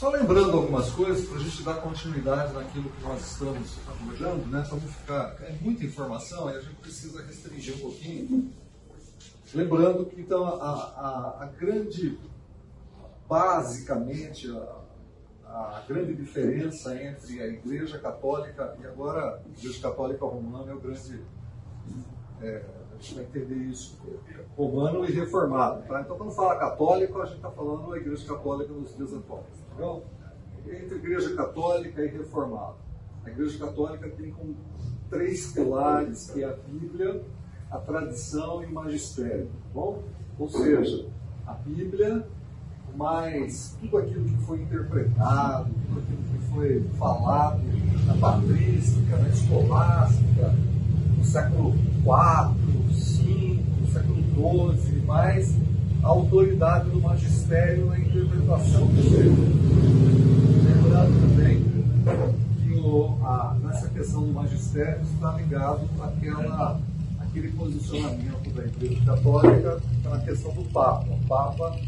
Só lembrando algumas coisas para a gente dar continuidade naquilo que nós estamos abordando, né? Para ficar. É muita informação e a gente precisa restringir um pouquinho. Lembrando que então a, a, a grande, basicamente, a, a, grande diferença entre a Igreja Católica e agora a Igreja Católica Romana é o grande. É, a gente vai entender isso, romano e reformado. Tá? Então, quando fala católico, a gente está falando da Igreja Católica nos dias atuais. Tá Entre Igreja Católica e reformado. A Igreja Católica tem como três pilares, que é a Bíblia, a tradição e o magistério. Tá bom? Ou seja, a Bíblia, mais tudo aquilo que foi interpretado, tudo aquilo que foi falado na patrística, na escolástica, no século IV, V, século XII, mais a autoridade do magistério na interpretação do texto. Lembrando também que o, a, nessa questão do magistério está ligado àquela, àquele posicionamento da Igreja Católica na questão do Papa. O Papa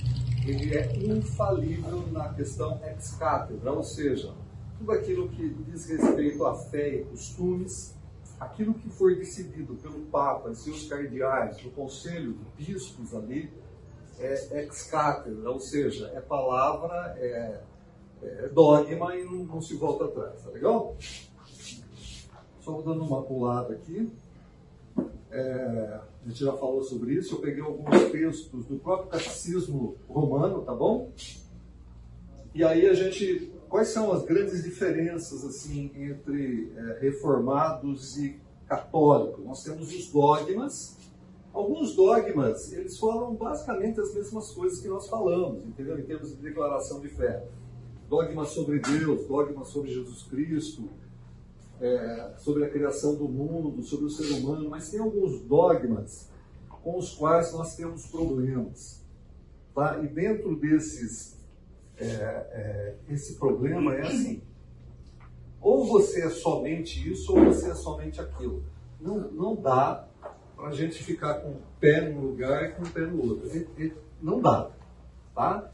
ele é infalível na questão ex cátedra, ou seja, tudo aquilo que diz respeito à fé e costumes aquilo que foi decidido pelo Papa e seus cardeais, no conselho de bispos ali, é ex cátedra, ou seja, é palavra, é, é dogma e não, não, se volta atrás, tá legal? Só dando uma pulada aqui. É, a gente já falou sobre isso, eu peguei alguns textos do próprio catecismo romano, tá bom? E aí a gente quais são as grandes diferenças assim entre é, reformados e católicos? Nós temos os dogmas. Alguns dogmas, eles falam basicamente as mesmas coisas que nós falamos, entendeu? Em termos de declaração de fé. Dogma sobre Deus, dogma sobre Jesus Cristo, é, sobre a criação do mundo, sobre o ser humano, mas tem alguns dogmas com os quais nós temos problemas. Tá? E dentro desses é, é, esse problema é assim: ou você é somente isso, ou você é somente aquilo. Não, não dá a gente ficar com o pé num lugar e com o pé no outro. não dá. Tá?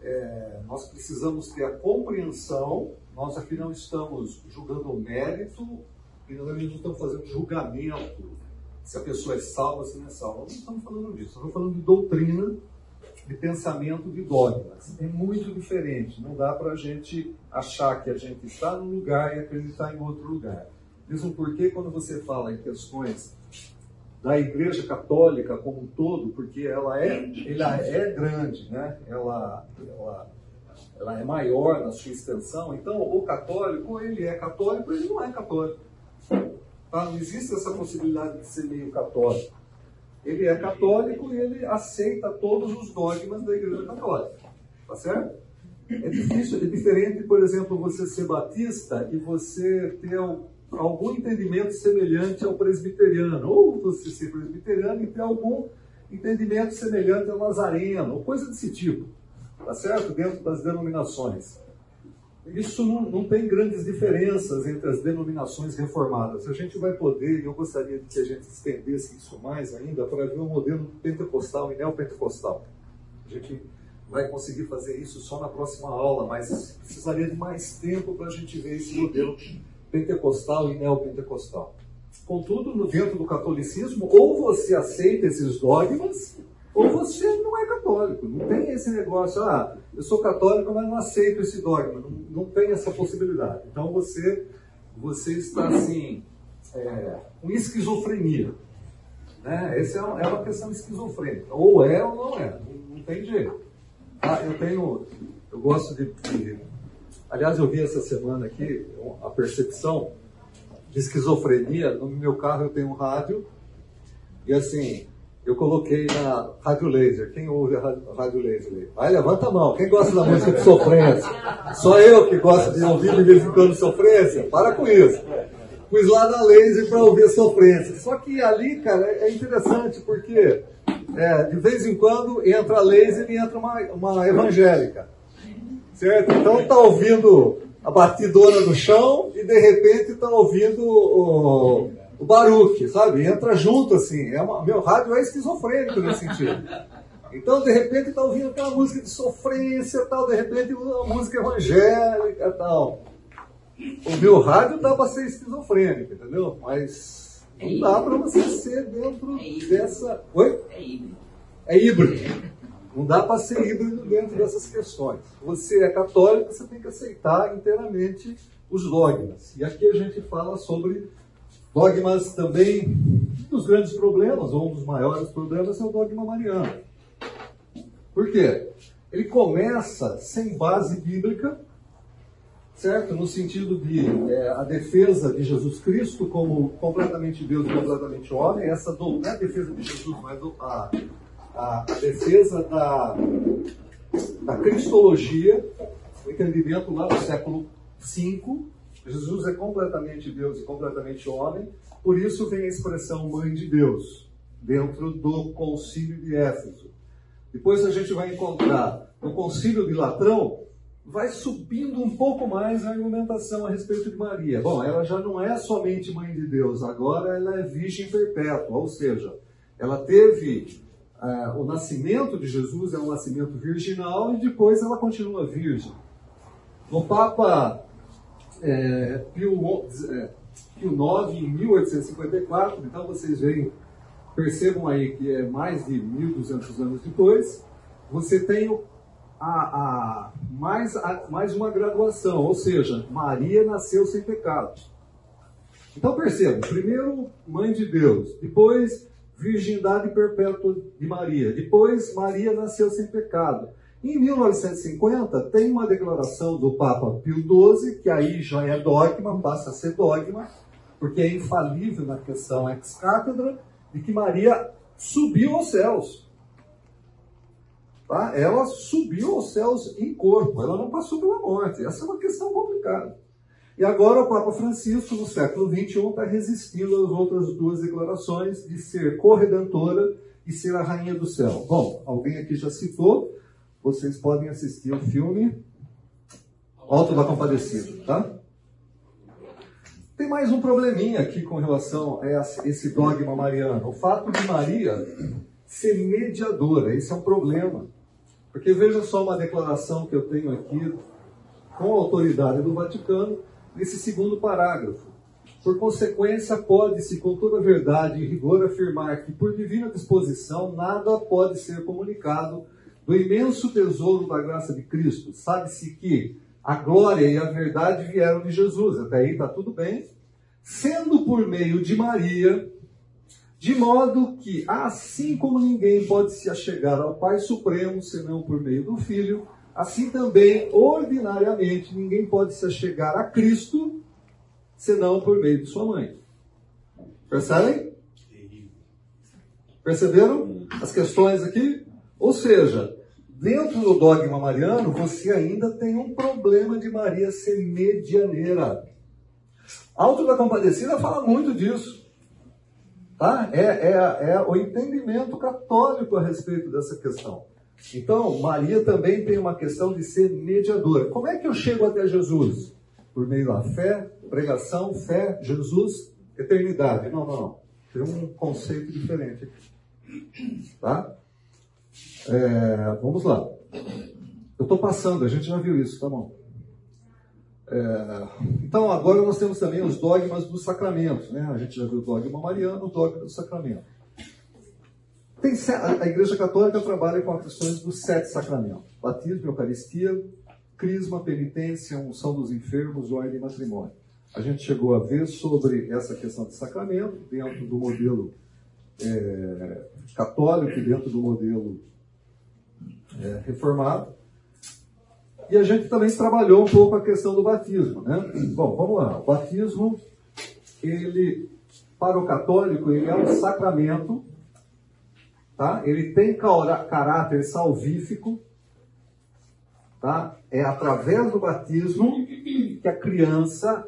É, nós precisamos ter a compreensão. Nós aqui não estamos julgando o mérito, e nós não estamos fazendo julgamento se a pessoa é salva, se não é salva. Não estamos falando disso. Estamos falando de doutrina de pensamento de dogmas. É muito diferente. Não dá para a gente achar que a gente está num lugar e acreditar em outro lugar. Mesmo porque quando você fala em questões da Igreja Católica como um todo, porque ela é, ela é grande, né? ela, ela, ela é maior na sua extensão, então o católico, ele é católico, ele não é católico. Tá? Não existe essa possibilidade de ser meio católico ele é católico e ele aceita todos os dogmas da Igreja Católica. Tá certo? É difícil, é diferente, por exemplo, você ser batista e você ter algum entendimento semelhante ao presbiteriano, ou você ser presbiteriano e ter algum entendimento semelhante ao nazareno, ou coisa desse tipo, tá certo? Dentro das denominações. Isso não, não, tem grandes diferenças entre as denominações reformadas. A gente vai poder, e eu gostaria que a gente estendesse isso mais ainda, para ver o modelo pentecostal e neopentecostal. A gente vai conseguir fazer isso só na próxima aula, mas precisaria de mais tempo para a gente ver esse modelo pentecostal e neopentecostal. Contudo, dentro do catolicismo, ou você aceita esses dogmas, ou você não é católico. Não tem esse negócio, ah, eu sou católico, mas não aceito esse dogma. Não, não tem essa possibilidade. Então você, você está assim, é, com esquizofrenia. Né? Essa é uma, é uma questão esquizofrênica. Ou é ou não é. Não, não tem jeito. Ah, eu tenho, eu gosto de, de. Aliás, eu vi essa semana aqui a percepção de esquizofrenia. No meu carro eu tenho um rádio e assim, eu coloquei na Rádio Laser. Quem ouve a Rádio Laser? Vai, levanta a mão. Quem gosta da música de sofrência? Só eu que gosto de ouvir de vez em quando sofrência? Para com isso. Pus lá na Laser para ouvir sofrência. Só que ali, cara, é interessante porque é, de vez em quando entra a Laser e entra uma, uma evangélica. Certo? Então está ouvindo a batidora no chão e de repente está ouvindo o o Baruch, sabe? Entra junto, assim. É uma, meu rádio é esquizofrênico nesse sentido. Então, de repente, está ouvindo aquela música de sofrência, tal, de repente, uma música evangélica tal. O meu rádio dá para ser esquizofrênico, entendeu? Mas não é dá para você ser dentro é dessa. Oi? É híbrido. É híbrido. Não dá para ser híbrido dentro dessas questões. Você é católico, você tem que aceitar inteiramente os dogmas. E aqui a gente fala sobre dogmas também. Um dos grandes problemas, ou um dos maiores problemas, é o dogma mariano. Por quê? Ele começa sem base bíblica, certo? No sentido de é, a defesa de Jesus Cristo como completamente Deus e completamente homem. Essa não é a defesa de Jesus, mas a, a, defesa da, da cristologia, o entendimento lá do século V. Jesus é completamente Deus e completamente homem, por isso vem a expressão mãe de Deus, dentro do concílio de Éfeso. Depois a gente vai encontrar no concílio de Latrão, vai subindo um pouco mais a argumentação a respeito de Maria. Bom, ela já não é somente mãe de Deus, agora ela é virgem perpétua, ou seja, ela teve uh, o nascimento de Jesus, é um nascimento virginal, e depois ela continua virgem. No Papa é, Pio, é, Pio IX, em 1854, então vocês veem percebam aí que é mais de 1.200 anos depois, você tem a, a, mais, a, mais uma graduação, ou seja, Maria nasceu sem pecado. Então percebam, primeiro mãe de Deus, depois virgindade perpétua de Maria, depois Maria nasceu sem pecado. Em 1950 tem uma declaração do Papa Pio XII, que aí já é dogma, passa a ser dogma, porque é infalível na questão ex-cátedra, de que Maria subiu aos céus. Tá? Ela subiu aos céus em corpo, ela não passou pela morte. Essa é uma questão complicada. E agora o Papa Francisco, no século XXI, está resistindo às outras duas declarações de ser corredentora e ser a rainha do céu. Bom, alguém aqui já citou, vocês podem assistir o filme Alto da Compadecida, tá? Tem mais um probleminha aqui com relação a esse dogma mariano. O fato de Maria ser mediadora, esse é um problema. Porque veja só uma declaração que eu tenho aqui com a autoridade do Vaticano, nesse segundo parágrafo. Por consequência, pode-se com toda verdade e rigor afirmar que, por divina disposição, nada pode ser comunicado do imenso tesouro da graça de Cristo. Sabe-se que a glória e a verdade vieram de Jesus. Até aí está tudo bem. Sendo por meio de Maria, de modo que, assim como ninguém pode se achegar ao Pai Supremo senão por meio do Filho, assim também, ordinariamente, ninguém pode se achegar a Cristo senão por meio de sua mãe. Percebem? Perceberam as questões aqui? Ou seja, Dentro do dogma mariano, você ainda tem um problema de Maria ser medianeira. Alto da Compadecida fala muito disso. Tá? É, é, é o entendimento católico a respeito dessa questão. Então, Maria também tem uma questão de ser mediadora. Como é que eu chego até Jesus? Por meio da fé, pregação, fé, Jesus, eternidade. Não, não, não. Tem um conceito diferente aqui. Tá? É, vamos lá. Eu estou passando, a gente já viu isso, tá bom? É, então, agora nós temos também os dogmas dos sacramentos. Né? A gente já viu o dogma mariano, o dogma do sacramento. Tem, a Igreja Católica trabalha com as questões dos sete sacramentos: batismo, Eucaristia, crisma, penitência, unção dos enfermos, ordem e matrimônio. A gente chegou a ver sobre essa questão de sacramento dentro do modelo é, católico e dentro do modelo é, reformado. E a gente também trabalhou um pouco a questão do batismo. Né? Bom, vamos lá. O batismo, ele, para o católico, ele é um sacramento, tá? ele tem caráter salvífico, tá? é através do batismo que a criança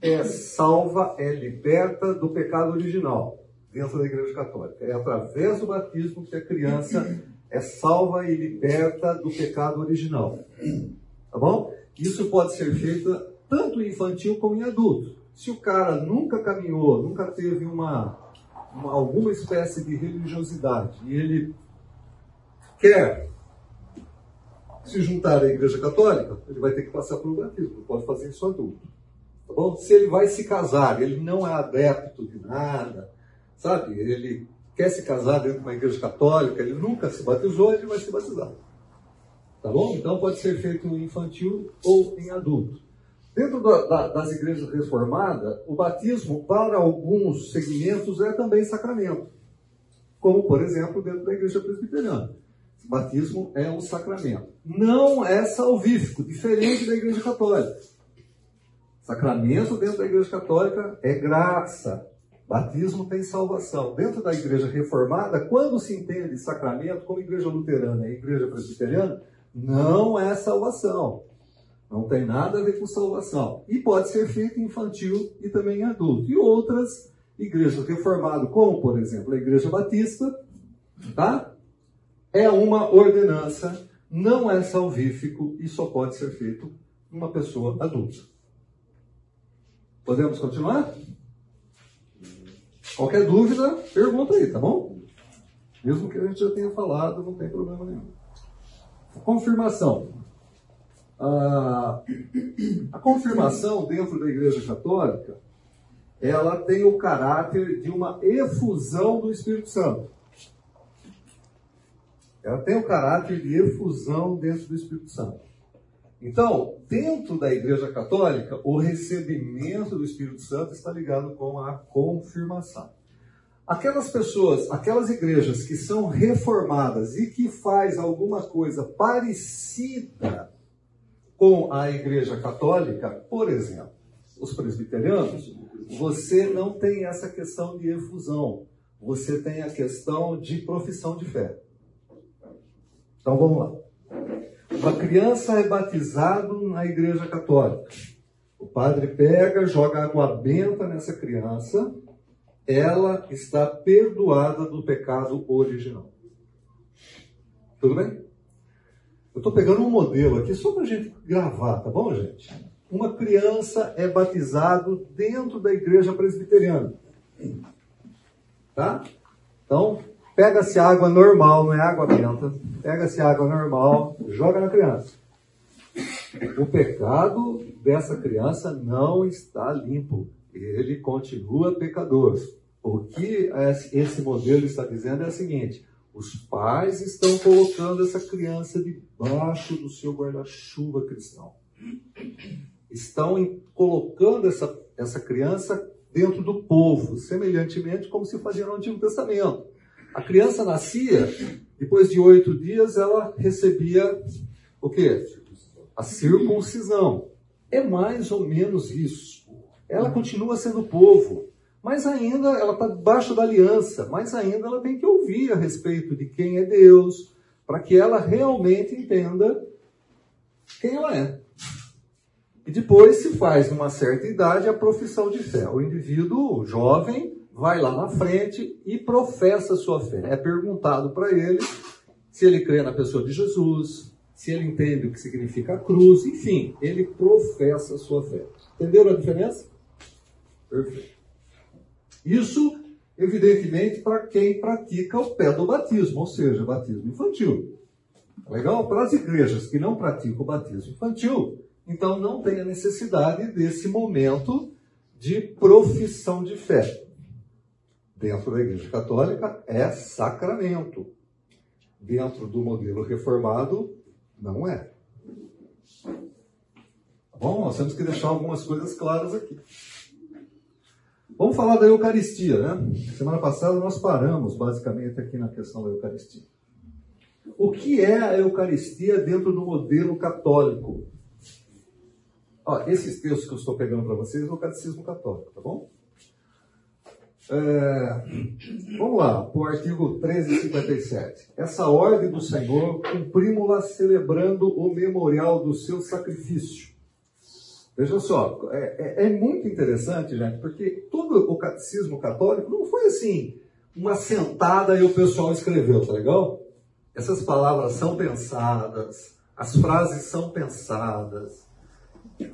é salva, é liberta do pecado original dentro da Igreja Católica. É através do batismo que a criança é salva e liberta do pecado original. Tá bom? Isso pode ser feito tanto em infantil como em adulto. Se o cara nunca caminhou, nunca teve uma, uma alguma espécie de religiosidade e ele quer se juntar à Igreja Católica, ele vai ter que passar pelo batismo, não pode fazer isso adulto. Tá bom? Se ele vai se casar, ele não é adepto de nada, sabe? Ele quer se casar dentro de uma igreja católica, ele nunca se batizou, ele vai se batizar. Tá bom? Então pode ser feito em infantil ou em adulto. Dentro da, da, das igrejas reformadas, o batismo, para alguns segmentos, é também sacramento. Como, por exemplo, dentro da igreja presbiteriana. Batismo é um sacramento. Não é salvífico, diferente da igreja católica. Sacramento dentro da igreja católica é graça. Batismo tem salvação. Dentro da igreja reformada, quando se entende sacramento, como igreja luterana e igreja presbiteriana, não é salvação. Não tem nada a ver com salvação. E pode ser feito infantil e também em adulto. E outras igrejas reformadas, como por exemplo a Igreja Batista, tá? É uma ordenança, não é salvífico e só pode ser feito uma pessoa adulta. Podemos continuar? Qualquer dúvida, pergunta aí, tá bom? Mesmo que a gente já tenha falado, não tem problema nenhum. Confirmação. A, confirmação dentro da Igreja Católica, ela tem o caráter de uma efusão do Espírito Santo. Ela tem o caráter de efusão dentro do Espírito Santo. Então, dentro da Igreja Católica, o recebimento do Espírito Santo está ligado com a confirmação. Aquelas pessoas, aquelas igrejas que são reformadas e que faz alguma coisa parecida com a Igreja Católica, por exemplo, os presbiterianos, você não tem essa questão de efusão, você tem a questão de profissão de fé. Então vamos lá. Uma criança é batizado na Igreja Católica. O padre pega, joga água benta nessa criança ela está perdoada do pecado original. Tudo bem? Eu estou pegando um modelo aqui só para a gente gravar, tá bom, gente? Uma criança é batizado dentro da igreja presbiteriana. Tá? Então, pega-se água normal, não é água benta. Pega-se água normal, joga na criança. O pecado dessa criança não está limpo ele continua pecador. O que esse modelo está dizendo é o seguinte: os pais estão colocando essa criança debaixo do seu guarda-chuva cristão. Estão colocando essa, essa criança dentro do povo, semelhantemente como se fazia no Antigo Testamento. A criança nascia, depois de oito dias ela recebia o quê? A circuncisão. É mais ou menos isso ela continua sendo povo, mas ainda ela está debaixo da aliança, mas ainda ela tem que ouvir a respeito de quem é Deus, para que ela realmente entenda quem ela é. E depois se faz, numa certa idade, a profissão de fé. O indivíduo jovem vai lá na frente e professa sua fé. É perguntado para ele se ele crê na pessoa de Jesus, se ele entende o que significa a cruz, enfim, ele professa sua fé. Entenderam a diferença? Perfeito. Isso, evidentemente, para quem pratica o pé do batismo, ou seja, batismo infantil. Legal? Para as igrejas que não praticam o batismo infantil, então não tem a necessidade desse momento de profissão de fé. Dentro da Igreja Católica é sacramento. Dentro do modelo reformado, não é. Tá bom, nós temos que deixar algumas coisas claras aqui. Vamos falar da Eucaristia, né? Semana passada nós paramos basicamente aqui na questão da Eucaristia. O que é a Eucaristia dentro do modelo católico? Ó, esses textos que eu estou pegando para vocês é o Catecismo Católico, tá bom? É, vamos lá, para o artigo 1357. Essa ordem do Senhor cumprimos-la celebrando o memorial do seu sacrifício Veja só, é, é, é, muito interessante, gente, porque todo o catecismo católico não foi assim, uma sentada e o pessoal escreveu, tá legal? Essas palavras são pensadas, as frases são pensadas,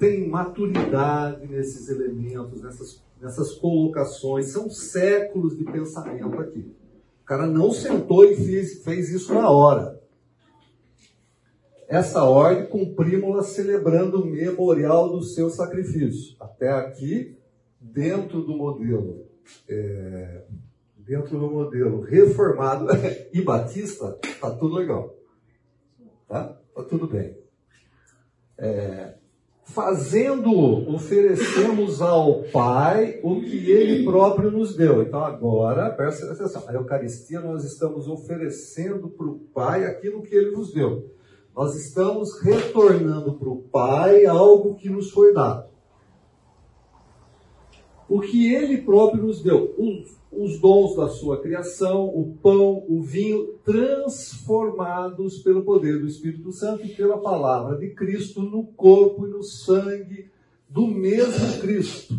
tem maturidade nesses elementos, nessas, nessas colocações, são séculos de pensamento aqui. O cara não sentou e fez, fez isso na hora. Essa ordem cumprimos-la celebrando o memorial do seu sacrifício. Até aqui, dentro do modelo, é, dentro do modelo reformado e batista, tá tudo legal. Tá? Tá tudo bem. É, fazendo, oferecemos ao Pai o que Ele próprio nos deu. Então agora, presta atenção, a Eucaristia nós estamos oferecendo para o Pai aquilo que Ele nos deu. Nós estamos retornando para o Pai algo que nos foi dado. O que Ele próprio nos deu, os, os dons da sua criação, o pão, o vinho, transformados pelo poder do Espírito Santo e pela palavra de Cristo no corpo e no sangue do mesmo Cristo.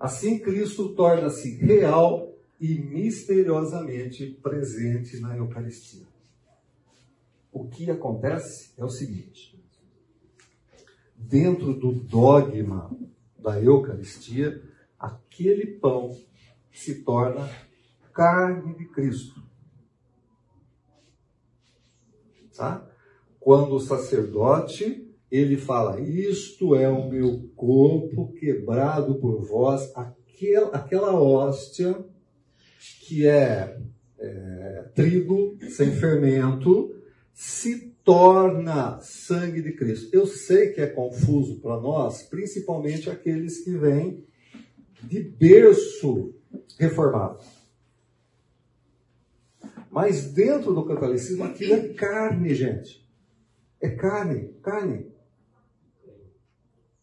Assim, Cristo torna-se real e misteriosamente presente na Eucaristia. O que acontece é o seguinte: dentro do dogma da Eucaristia, aquele pão se torna carne de Cristo. Tá? Quando o sacerdote ele fala: Isto é o meu corpo quebrado por vós, aquela, hóstia que é, é trigo sem fermento, se torna sangue de Cristo. Eu sei que é confuso para nós, principalmente aqueles que vêm de berço reformado. Mas dentro do catolicismo aquilo é carne, gente. É carne, carne.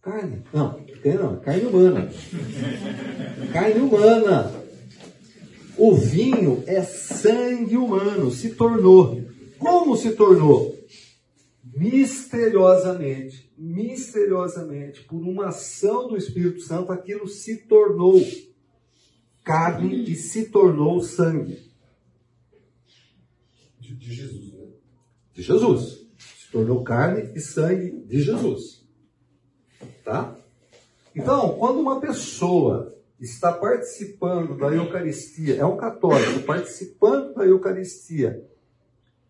Carne. Não, tem não, é carne humana. carne humana. O vinho é sangue humano, se tornou. Como se tornou? Misteriosamente, misteriosamente, por uma ação do Espírito Santo, aquilo se tornou carne e se tornou sangue. De, de Jesus, né? De Jesus. Se tornou carne e sangue de Jesus. Tá? Então, quando uma pessoa está participando da Eucaristia, é um católico participando da Eucaristia,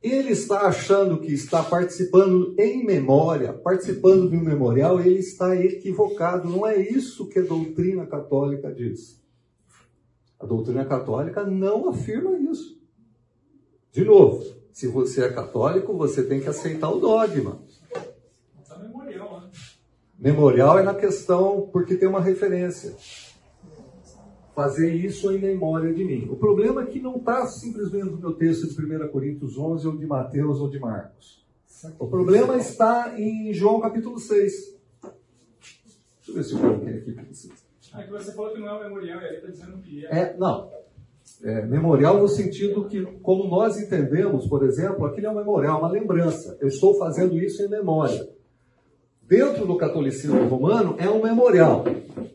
ele está achando que está participando em memória, participando de um memorial, ele está equivocado. Não é isso que a doutrina católica diz. A doutrina católica não afirma isso. De novo, se você é católico, você tem que aceitar o dogma. Tá memorial, né? Memorial é na questão porque tem uma referência. Fazer isso em memória de mim. O problema é que não está simplesmente no meu texto de 1 Coríntios 11, ou de Mateus, ou de Marcos. O problema está em João capítulo 6. Deixa eu ver se eu coloquei aqui para vocês. Ah, que você falou que não é um memorial, e aí está dizendo que é. É, não. É, memorial no sentido que, como nós entendemos, por exemplo, aquilo é um memorial, uma lembrança. Eu estou fazendo isso em memória. Dentro do catolicismo romano é um memorial.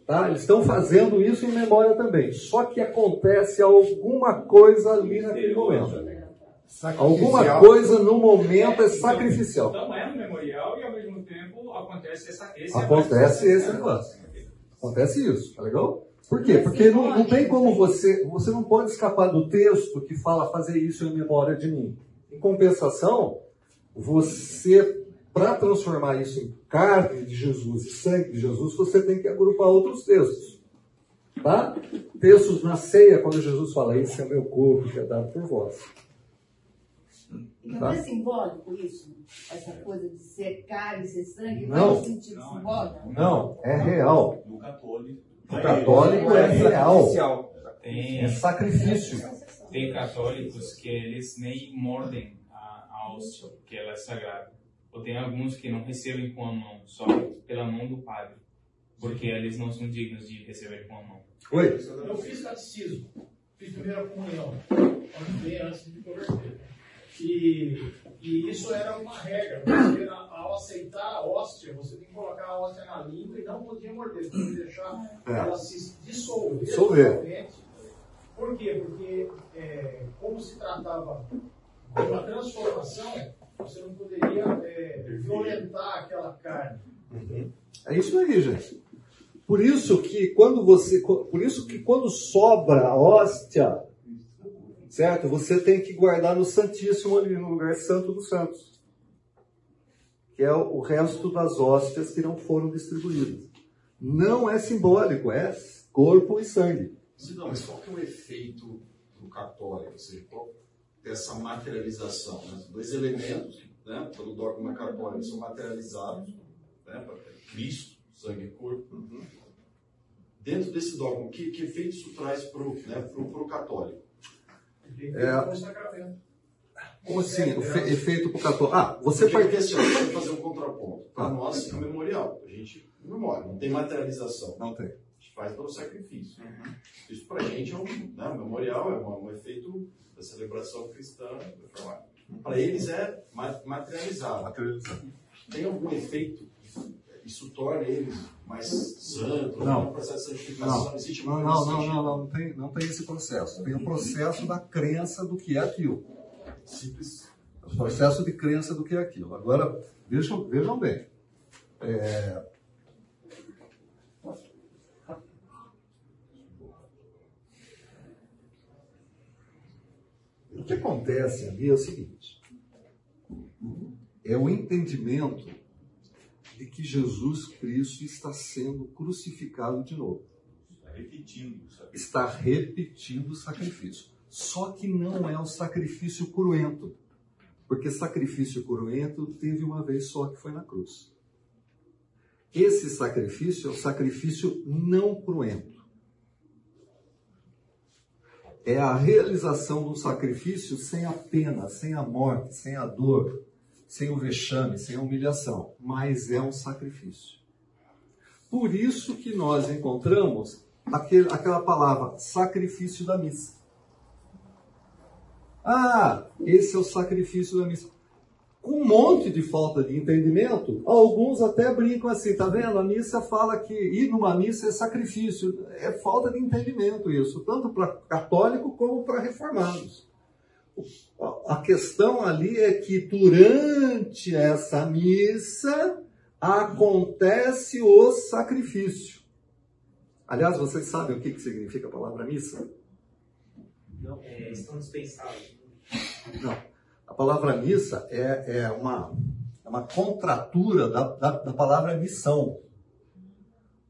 Tá? Eles estão fazendo isso em memória também. Só que acontece alguma coisa ali naquele momento. Alguma coisa no momento é sacrificial. Então é um memorial e ao mesmo tempo acontece essa, esse Acontece esse negócio. Acontece isso, tá legal? Por quê? Porque não, não tem como você, você não pode escapar do texto que fala fazer isso em memória de mim. Em compensação, você, para transformar isso em carne de Jesus e sangue de Jesus, você tem que agrupar outros textos. Tá? Textos na ceia, quando Jesus fala, esse é meu corpo que é dado por vós. Não tá? é simbólico isso? Essa coisa de ser carne, ser sangue, não, não é sentido não, simbólico? Não, é real. No católico. O católico é real. Tem, é sacrifício. Tem católicos que eles nem mordem a, a hóstia, porque ela é sagrada. Ou tem alguns que não recebem com a mão, só pela mão do padre, porque eles não são dignos de receber com a mão. Oi? Eu fiz catecismo, fiz primeira comunhão, antes de me converter. E, e isso era uma regra. Você, ao aceitar a hóstia, você tem que colocar a hóstia na língua e não podia morder. Você tem que deixar é. ela se dissolver. dissolver. Por quê? Porque, é, como se tratava de uma transformação, você não poderia é, violentar aquela carne. Uhum. É isso aí, gente. Por isso que quando você, por isso que quando sobra a hóstia, certo? Você tem que guardar no Santíssimo ali, no lugar santo dos santos. que é o resto das hóstias que não foram distribuídas. Não é simbólico, é corpo e sangue. Não, mas qual que é o efeito do católico? Ou seja, qual, dessa materialização? Né? Dois elementos, né, pelo dogma católico, são materializados, né, Cristo, sangue e corpo. Uhum. Dentro desse dogma, que, que efeito isso traz para o né, pro, pro católico? É, como assim? efeito para o católico? Ah, você vai Porque assim, fazer um contraponto. Para nós é memorial. A gente memória, não tem materialização. Não tem. Faz pelo sacrifício. Uhum. Isso para a gente é um, né, memorial, é um, um, efeito da celebração cristã. Para eles é materializado. materializado. Tem algum efeito? Isso torna eles mais santos? Não. Um processo de santificação? Não. Existe não, não, não, não, não, não, tem, não tem esse processo. Tem o processo da crença do que é aquilo. Simples. O processo de crença do que é aquilo. Agora, vejam, vejam bem. É, O que acontece ali é o seguinte: é o entendimento de que Jesus Cristo está sendo crucificado de novo. Está repetindo. Está repetindo o sacrifício. Só que não é um sacrifício cruento. Porque sacrifício cruento teve uma vez só que foi na cruz. Esse sacrifício é um sacrifício não cruento é a realização do sacrifício sem a pena, sem a morte, sem a dor, sem o vexame, sem a humilhação, mas é um sacrifício. Por isso que nós encontramos aquele, aquela palavra sacrifício da missa. Ah, esse é o sacrifício da missa com um monte de falta de entendimento, alguns até brincam assim, tá vendo? A missa fala que ir numa missa é sacrifício. É falta de entendimento isso, tanto para católico como para reformados. A questão ali é que durante essa missa acontece o sacrifício. Aliás, vocês sabem o que, que significa a palavra missa? Não, é, estão dispensados. Não. A palavra missa é, é, uma, é uma contratura da, da, da palavra missão.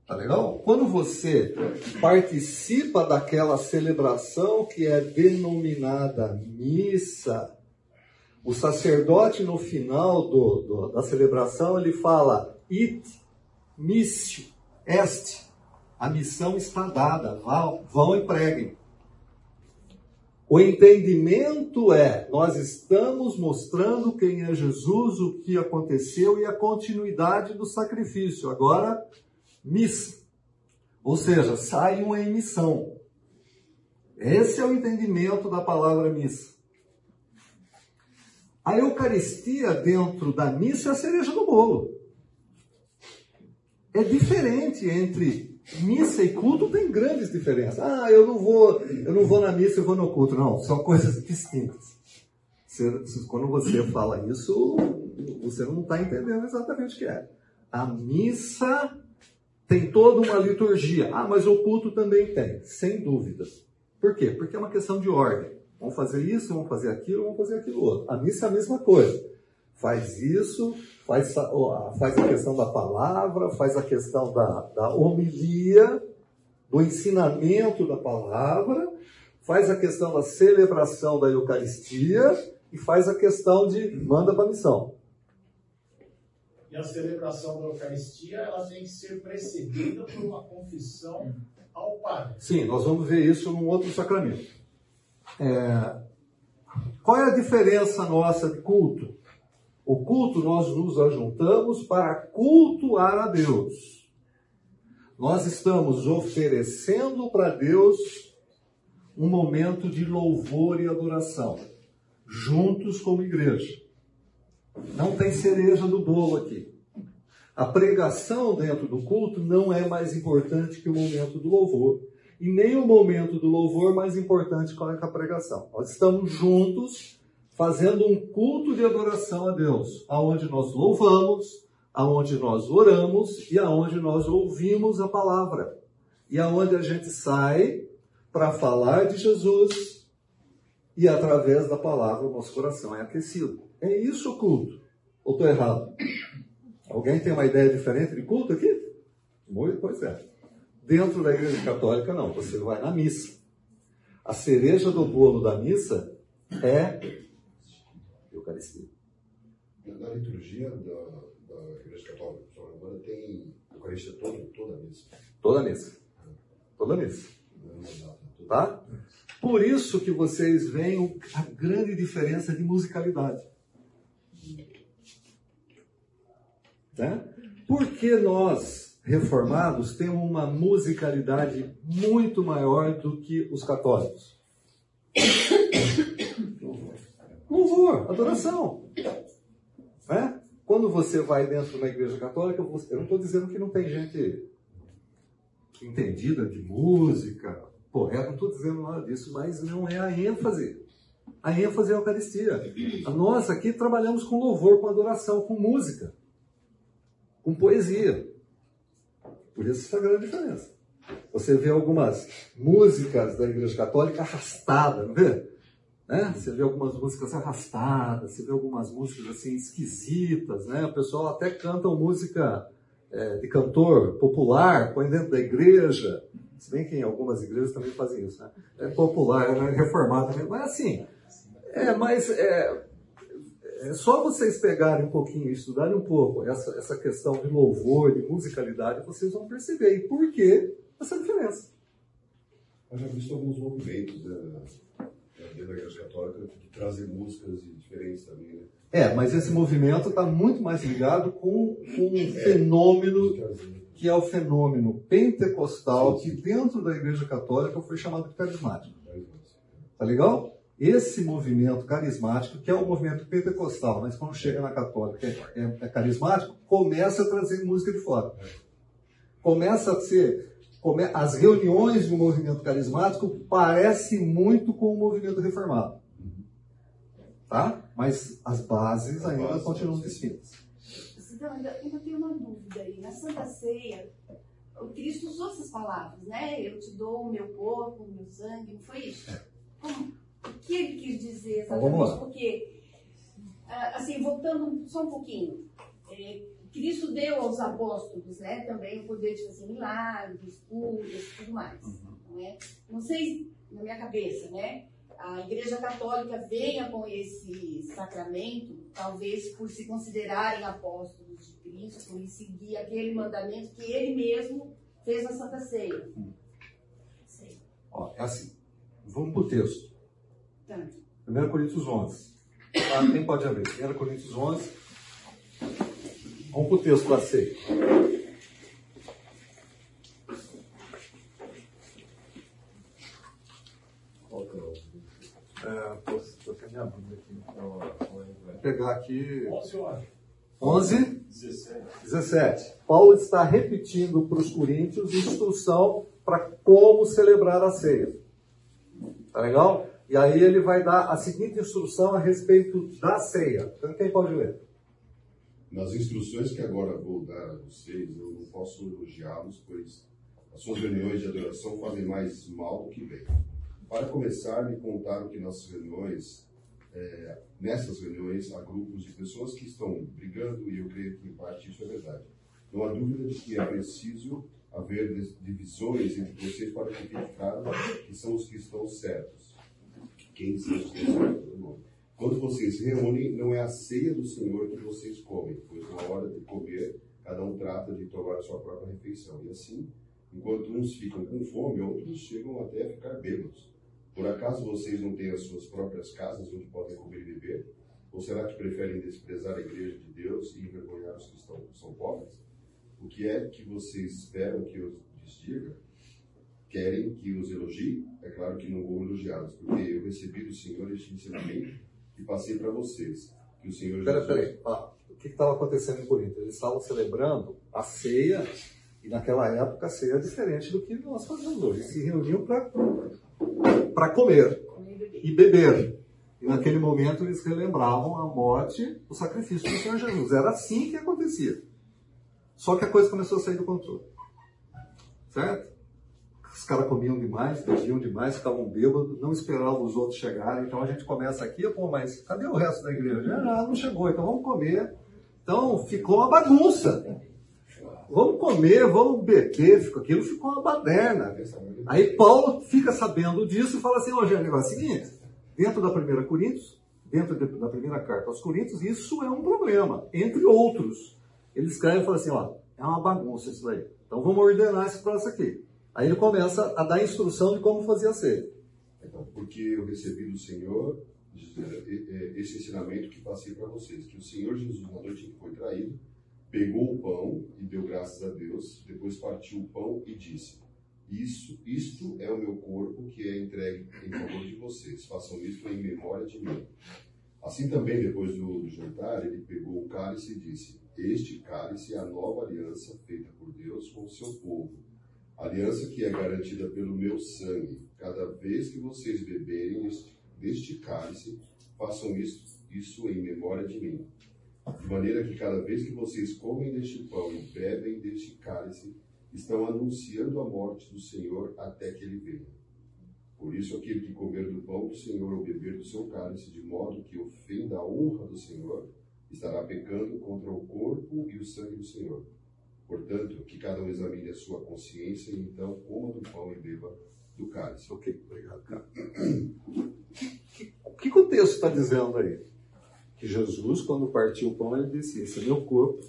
Tá legal? Quando você participa daquela celebração que é denominada missa, o sacerdote no final do, do, da celebração ele fala it missio est. A missão está dada, vão, vão e preguem. O entendimento é, nós estamos mostrando quem é Jesus, o que aconteceu e a continuidade do sacrifício. Agora, missa. Ou seja, sai uma emissão. Esse é o entendimento da palavra missa. A Eucaristia dentro da missa é a cereja do bolo. É diferente entre Missa e culto tem grandes diferenças. Ah, eu não vou, eu não vou na missa, eu vou no culto. Não, são coisas distintas. Você, quando você fala isso, você não está entendendo exatamente o que é. A missa tem toda uma liturgia. Ah, mas o culto também tem, sem dúvida. Por quê? Porque é uma questão de ordem. Vamos fazer isso, vamos fazer aquilo, vamos fazer aquilo outro. A missa é a mesma coisa. Faz isso, faz, faz a questão da palavra, faz a questão da, da homilia, do ensinamento da palavra, faz a questão da celebração da Eucaristia e faz a questão de manda para missão. E a celebração da Eucaristia ela tem que ser precedida por uma confissão ao Padre. Sim, nós vamos ver isso num outro sacramento. É... Qual é a diferença nossa de culto? O culto, nós nos ajuntamos para cultuar a Deus. Nós estamos oferecendo para Deus um momento de louvor e adoração, juntos como igreja. Não tem cereja do bolo aqui. A pregação dentro do culto não é mais importante que o momento do louvor. E nem o momento do louvor mais importante que a pregação. Nós estamos juntos fazendo um culto de adoração a Deus, aonde nós louvamos, aonde nós oramos e aonde nós ouvimos a palavra. E aonde a gente sai para falar de Jesus e através da palavra o nosso coração é aquecido. É isso o culto. Ou estou errado? Alguém tem uma ideia diferente de culto aqui? Muito, pois é. Dentro da igreja católica, não. Você vai na missa. A cereja do bolo da missa é Eucaristia. Na liturgia da, da igreja católica, agora tem Eucaristia toda, toda a missa. Toda a missa. Toda a missa. Tá? Por isso que vocês veem a grande diferença de musicalidade. Tá? Porque nós, reformados, temos uma musicalidade muito maior do que os católicos. Louvor, adoração. Né? Quando você vai dentro de uma igreja católica, eu não estou dizendo que não tem gente entendida de música, correto, não estou dizendo nada disso, mas não é a ênfase. A ênfase é a Eucaristia. Nós aqui trabalhamos com louvor, com adoração, com música com poesia. Por isso essa grande diferença. Você vê algumas músicas da Igreja Católica arrastadas, não vê? Né? Você vê algumas músicas arrastadas, você vê algumas músicas assim esquisitas, né? O pessoal até canta música é, de cantor popular, põe dentro da igreja. Se bem que em algumas igrejas também fazem isso, né? É popular, é reformado também, mas assim, é, mas é, é só vocês pegarem um pouquinho, estudarem um pouco essa, essa questão de louvor, de musicalidade, vocês vão perceber. E por que essa diferença? Eu já visto alguns movimentos da, da Igreja Católica de trazer músicas diferentes também, né? É, mas esse movimento está muito mais ligado com, um é, fenômeno que é o fenômeno pentecostal, que dentro da Igreja Católica foi chamado de carismático. Tá legal? esse movimento carismático, que é o movimento pentecostal, mas quando chega na católica é, é, é carismático, começa a trazer música de fora. Começa a ser. As reuniões do movimento carismático parece muito com o movimento reformado. Tá? Mas as bases ainda continuam distintas. Então, ainda, ainda tenho uma dúvida aí. Na Santa Ceia, o Cristo usou essas palavras, né? Eu te dou o meu corpo, o meu sangue, não foi isso? É. Como? o que ele quis dizer exatamente, então, porque, ah, assim, voltando só um pouquinho, é, Cristo deu aos apóstolos né, também o poder de fazer milagres, curas e tudo mais. Uhum. Não, é? não sei, na minha cabeça, né? A Igreja Católica venha com esse sacramento, talvez por se considerarem apóstolos de Cristo, por seguir aquele mandamento que ele mesmo fez na Santa Ceia. Hum. Ó, é assim, vamos para o texto. 1 Coríntios 11. Ah, quem pode abrir? 1 Coríntios 11. Vamos para o texto da ceia. É, tô, tô minha Bíblia aqui. Vou pegar aqui. 11, 17. 17. Paulo está repetindo para os coríntios instrução para como celebrar a ceia. Tá legal? E aí ele vai dar a seguinte instrução a respeito da ceia. Então, quem pode ler? Nas instruções que agora vou dar a vocês, eu não posso elogiá-los, pois as suas reuniões de adoração fazem mais mal do que bem. Para começar, me contaram que nas reuniões, é, nessas reuniões, há grupos de pessoas que estão brigando, e eu creio que em parte isso é verdade. Não há dúvida de que é preciso haver divisões entre vocês para identificar que são os que estão certos quem seja Quando vocês se reúnem, não é a ceia do Senhor que vocês comem, pois na hora de comer, cada um trata de tomar a sua própria refeição. E assim, enquanto uns ficam com fome, outros chegam até a ficar bêbados. Por acaso vocês não têm as suas próprias casas onde podem comer e beber? Ou será que preferem desprezar a igreja de Deus e envergonhar os que estão, são pobres? O que é que vocês esperam que eu lhes diga? querem que os elogie, é claro que não vou elogiá-los, porque eu recebi do Senhor este ensinamento e passei para vocês. Que o Senhor Jesus... peraí. Ah, o que estava acontecendo em Corinto? Eles estavam celebrando a ceia, e naquela época a ceia é diferente do que nós fazemos hoje. Eles se reuniam para comer e beber. E naquele momento eles relembravam a morte, o sacrifício do Senhor Jesus. Era assim que acontecia. Só que a coisa começou a sair do controle. Certo? Os caras comiam demais, bebiam demais, ficavam bêbados, não esperavam os outros chegarem. Então a gente começa aqui, pô, mas cadê o resto da igreja? Ah, não chegou, então vamos comer Então ficou uma bagunça. Vamos comer, vamos beber, aquilo ficou uma baderna. Aí Paulo fica sabendo disso e fala assim, Rogério, o negócio é o seguinte, dentro da primeira Coríntios, dentro da primeira carta aos Coríntios, isso é um problema, entre outros. Ele escreve e fala assim, ó, é uma bagunça isso daí. Então vamos ordenar esse troço aqui. Aí ele começa a dar instrução de como fazer a ceia. Então, porque eu recebi do Senhor esse ensinamento que passei para vocês, que o Senhor Jesus, na noite que foi traído, pegou o pão e deu graças a Deus, depois partiu o pão e disse: Isso, isto é o meu corpo que é entregue em favor de vocês. Façam isso em memória de mim. Assim também, depois do, do jantar, ele pegou o cálice e disse: Este cálice é a nova aliança feita por Deus com o seu povo. Aliança que é garantida pelo meu sangue. Cada vez que vocês beberem este, deste cálice, façam isso, isso em memória de mim. De maneira que cada vez que vocês comem deste pão e bebem deste cálice, estão anunciando a morte do Senhor até que ele venha. Por isso, aquele que comer do pão do Senhor ou beber do seu cálice, de modo que ofenda a honra do Senhor, estará pecando contra o corpo e o sangue do Senhor. Portanto, que cada um examine a sua consciência e então coma do pão e beba do cálice. Ok, obrigado, cara. O que, que o texto está dizendo aí? Que Jesus, quando partiu o pão, ele disse: Esse é meu corpo,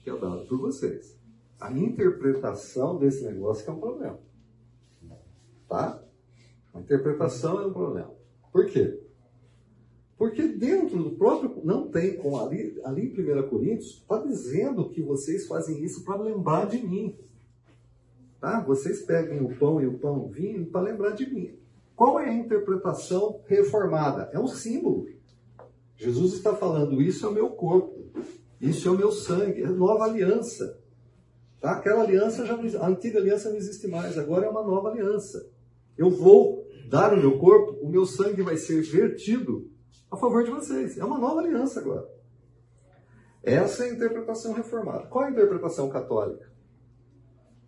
que é dado por vocês. A interpretação desse negócio que é um problema. Tá? A interpretação é um problema. Por quê? Porque dentro do próprio. Não tem como. Ali, ali em 1 Coríntios, está dizendo que vocês fazem isso para lembrar de mim. Tá? Vocês peguem o pão e o pão o vinho para lembrar de mim. Qual é a interpretação reformada? É um símbolo. Jesus está falando: Isso é o meu corpo, isso é o meu sangue, é nova aliança. Tá? Aquela aliança já não, a antiga aliança não existe mais, agora é uma nova aliança. Eu vou dar o meu corpo, o meu sangue vai ser vertido a favor de vocês. É uma nova aliança agora. Essa é a interpretação reformada. Qual é a interpretação católica?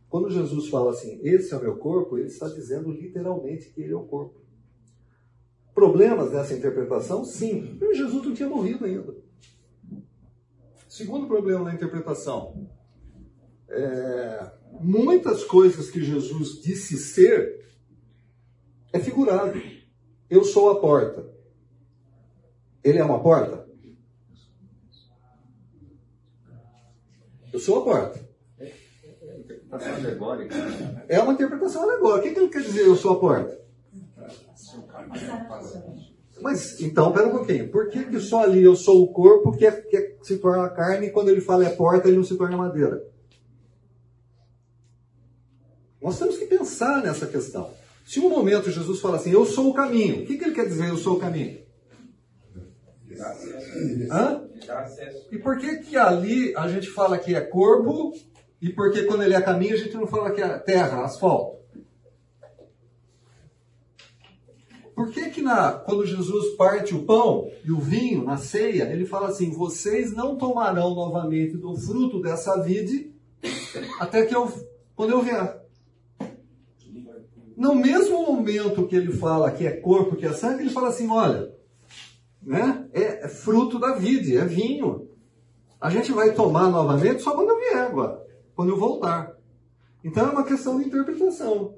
Quando Jesus fala assim, esse é o meu corpo, ele está dizendo literalmente que ele é o corpo problemas nessa interpretação? Sim. Mas Jesus não tinha morrido ainda. Segundo problema na interpretação. É, muitas coisas que Jesus disse ser é figurado. Eu sou a porta. Ele é uma porta? Eu sou a porta. É uma interpretação alegórica. O que ele quer dizer eu sou a porta? Mas então, pera um pouquinho. Por que, que só ali eu sou o corpo que, é, que é, se torna carne e quando ele fala é porta, ele não se torna madeira? Nós temos que pensar nessa questão. Se um momento Jesus fala assim, eu sou o caminho, o que, que ele quer dizer, eu sou o caminho? Hã? E por que, que ali a gente fala que é corpo e por que quando ele é caminho a gente não fala que é terra, asfalto? Por que que na, quando Jesus parte o pão e o vinho na ceia, ele fala assim, vocês não tomarão novamente do fruto dessa vide até que eu, quando eu vier. No mesmo momento que ele fala que é corpo, que é sangue, ele fala assim, olha, né, é, é fruto da vide, é vinho. A gente vai tomar novamente só quando eu vier agora, quando eu voltar. Então é uma questão de interpretação.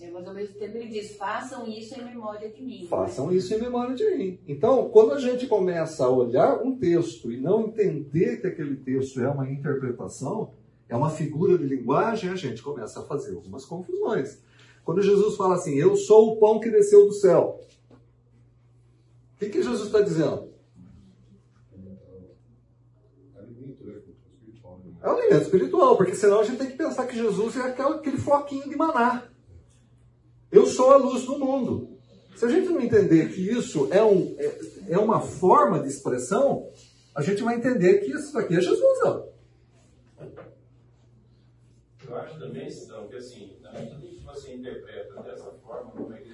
É, mas ao mesmo tempo ele diz, façam isso em memória de mim. Façam isso em memória de mim. Então, quando a gente começa a olhar um texto e não entender que aquele texto é uma interpretação, é uma figura de linguagem, a gente começa a fazer algumas confusões. Quando Jesus fala assim, eu sou o pão que desceu do céu. Que, que Jesus está dizendo? É um alimento espiritual, porque senão a gente tem que pensar que Jesus é aquele foquinho de maná. Eu sou a luz do mundo. Se a gente não entender que isso é, um, é, é uma forma de expressão, a gente vai entender que isso aqui é Jesus. Eu acho também, Sidão, que assim, medida que você interpreta dessa forma, como a Católica traz,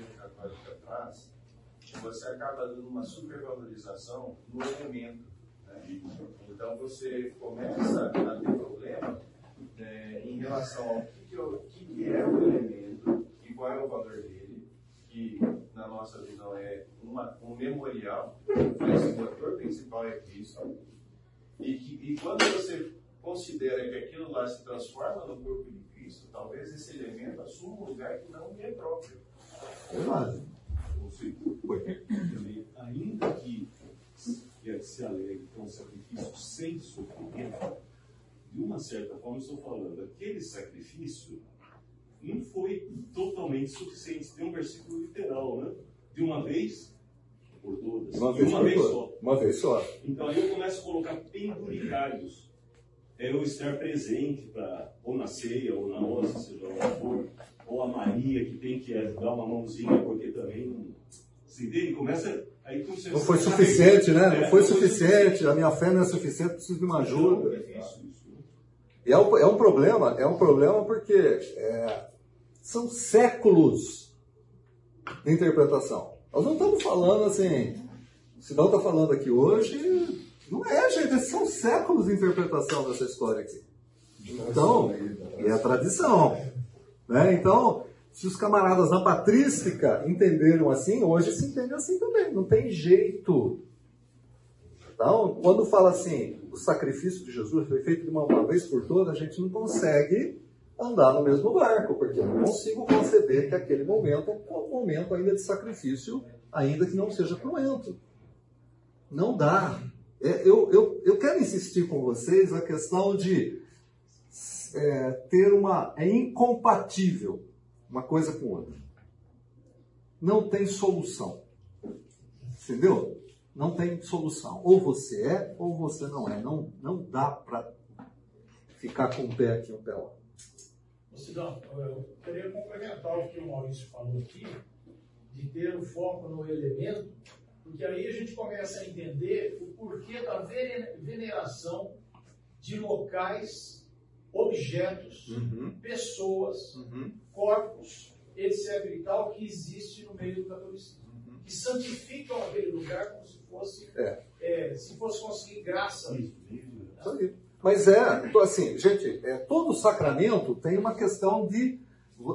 você acaba dando uma supervalorização no elemento. Né? Então você começa a ter problema é, em relação ao que, que é o elemento qual é o valor dele, que na nossa visão é uma, um memorial, o motor principal é Cristo. E, que, e quando você considera que aquilo lá se transforma no corpo de Cristo, talvez esse elemento assuma um lugar que não é próprio. Verdade. Também, ainda que, se alegre com um sacrifício sem sofrimento, de uma certa forma, estou falando, aquele sacrifício não foi totalmente suficiente. Tem um versículo literal, né? De uma vez por todas. Uma De vez, uma vez só. Uma vez só. Então aí eu começo a colocar penduricários. É eu estar presente para, ou na ceia, ou na nossa, seja lá o que for, ou a Maria que tem que dar uma mãozinha, porque também não. Se entende? Começa. Aí como você Não foi suficiente, né? Não É, foi suficiente. A minha fé não é suficiente, preciso de uma ajuda. É isso, isso. né? E é um, é um problema, é um problema porque é, são séculos de interpretação. Nós não estamos falando assim, o Sidão está falando aqui hoje, não é, gente, são séculos de interpretação dessa história aqui. Então, é a tradição. Né? Então, se os camaradas na patrística entenderam assim, hoje se entende assim também, não tem jeito. Então, quando fala assim, o sacrifício de Jesus foi feito de uma, uma vez por todas, a gente não consegue andar no mesmo barco, porque eu não consigo conceber que aquele momento é um momento ainda de sacrifício, ainda que não seja cruento. Não dá. É, eu, eu, eu quero insistir com vocês a questão de é, ter uma. É incompatível uma coisa com outra. Não tem solução. Entendeu? Não tem solução. Ou você é, ou você não é. Não, não dá para ficar com um pé aqui e um pé lá. Ô, Sidão, eu queria complementar o que o Maurício falou aqui, de ter o foco no elemento, porque aí a gente começa a entender o porquê da vene- veneração de locais, objetos, pessoas, corpos, etc. e tal, que existe no meio do catolicismo. Que santificam aquele lugar como se fosse, É. é, se fosse conseguir graça. Isso, isso. Mas é, então, assim, gente, é, todo sacramento tem uma questão de.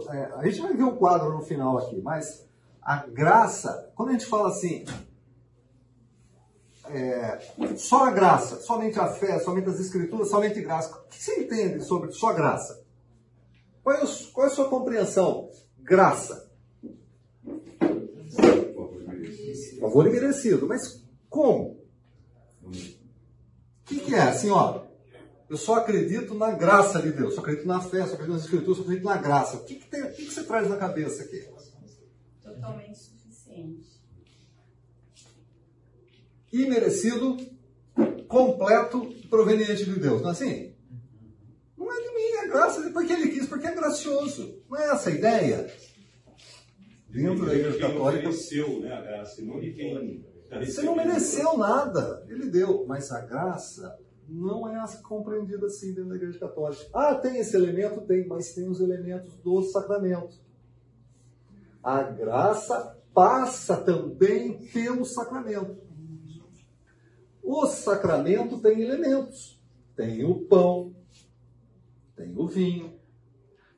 é, a gente vai ver um quadro no final aqui, mas a graça, quando a gente fala assim, é, só a graça, somente a fé, somente as escrituras, somente graça, o que você entende sobre só graça? Qual é, o- qual é a sua compreensão? Graça. Favor imerecido, mas como? O que, que é? Assim, ó, eu só acredito na graça de Deus, só acredito na fé, só acredito nas escrituras, só acredito na graça. O que, que, tem- o que, que você traz na cabeça aqui? Totalmente suficiente. Imerecido, completo, proveniente de Deus. Não é assim? Não é de mim, é graça, porque ele quis, porque é gracioso. Não é essa a ideia? Dentro da Igreja Católica, ofereceu, né, a graça, não de quem tá Você não mereceu nada, ele deu, mas a graça não é compreendida assim dentro da Igreja Católica. Ah, tem esse elemento? Tem, mas tem os elementos do sacramento. A graça passa também pelo sacramento. O sacramento tem elementos. Tem o pão, tem o vinho,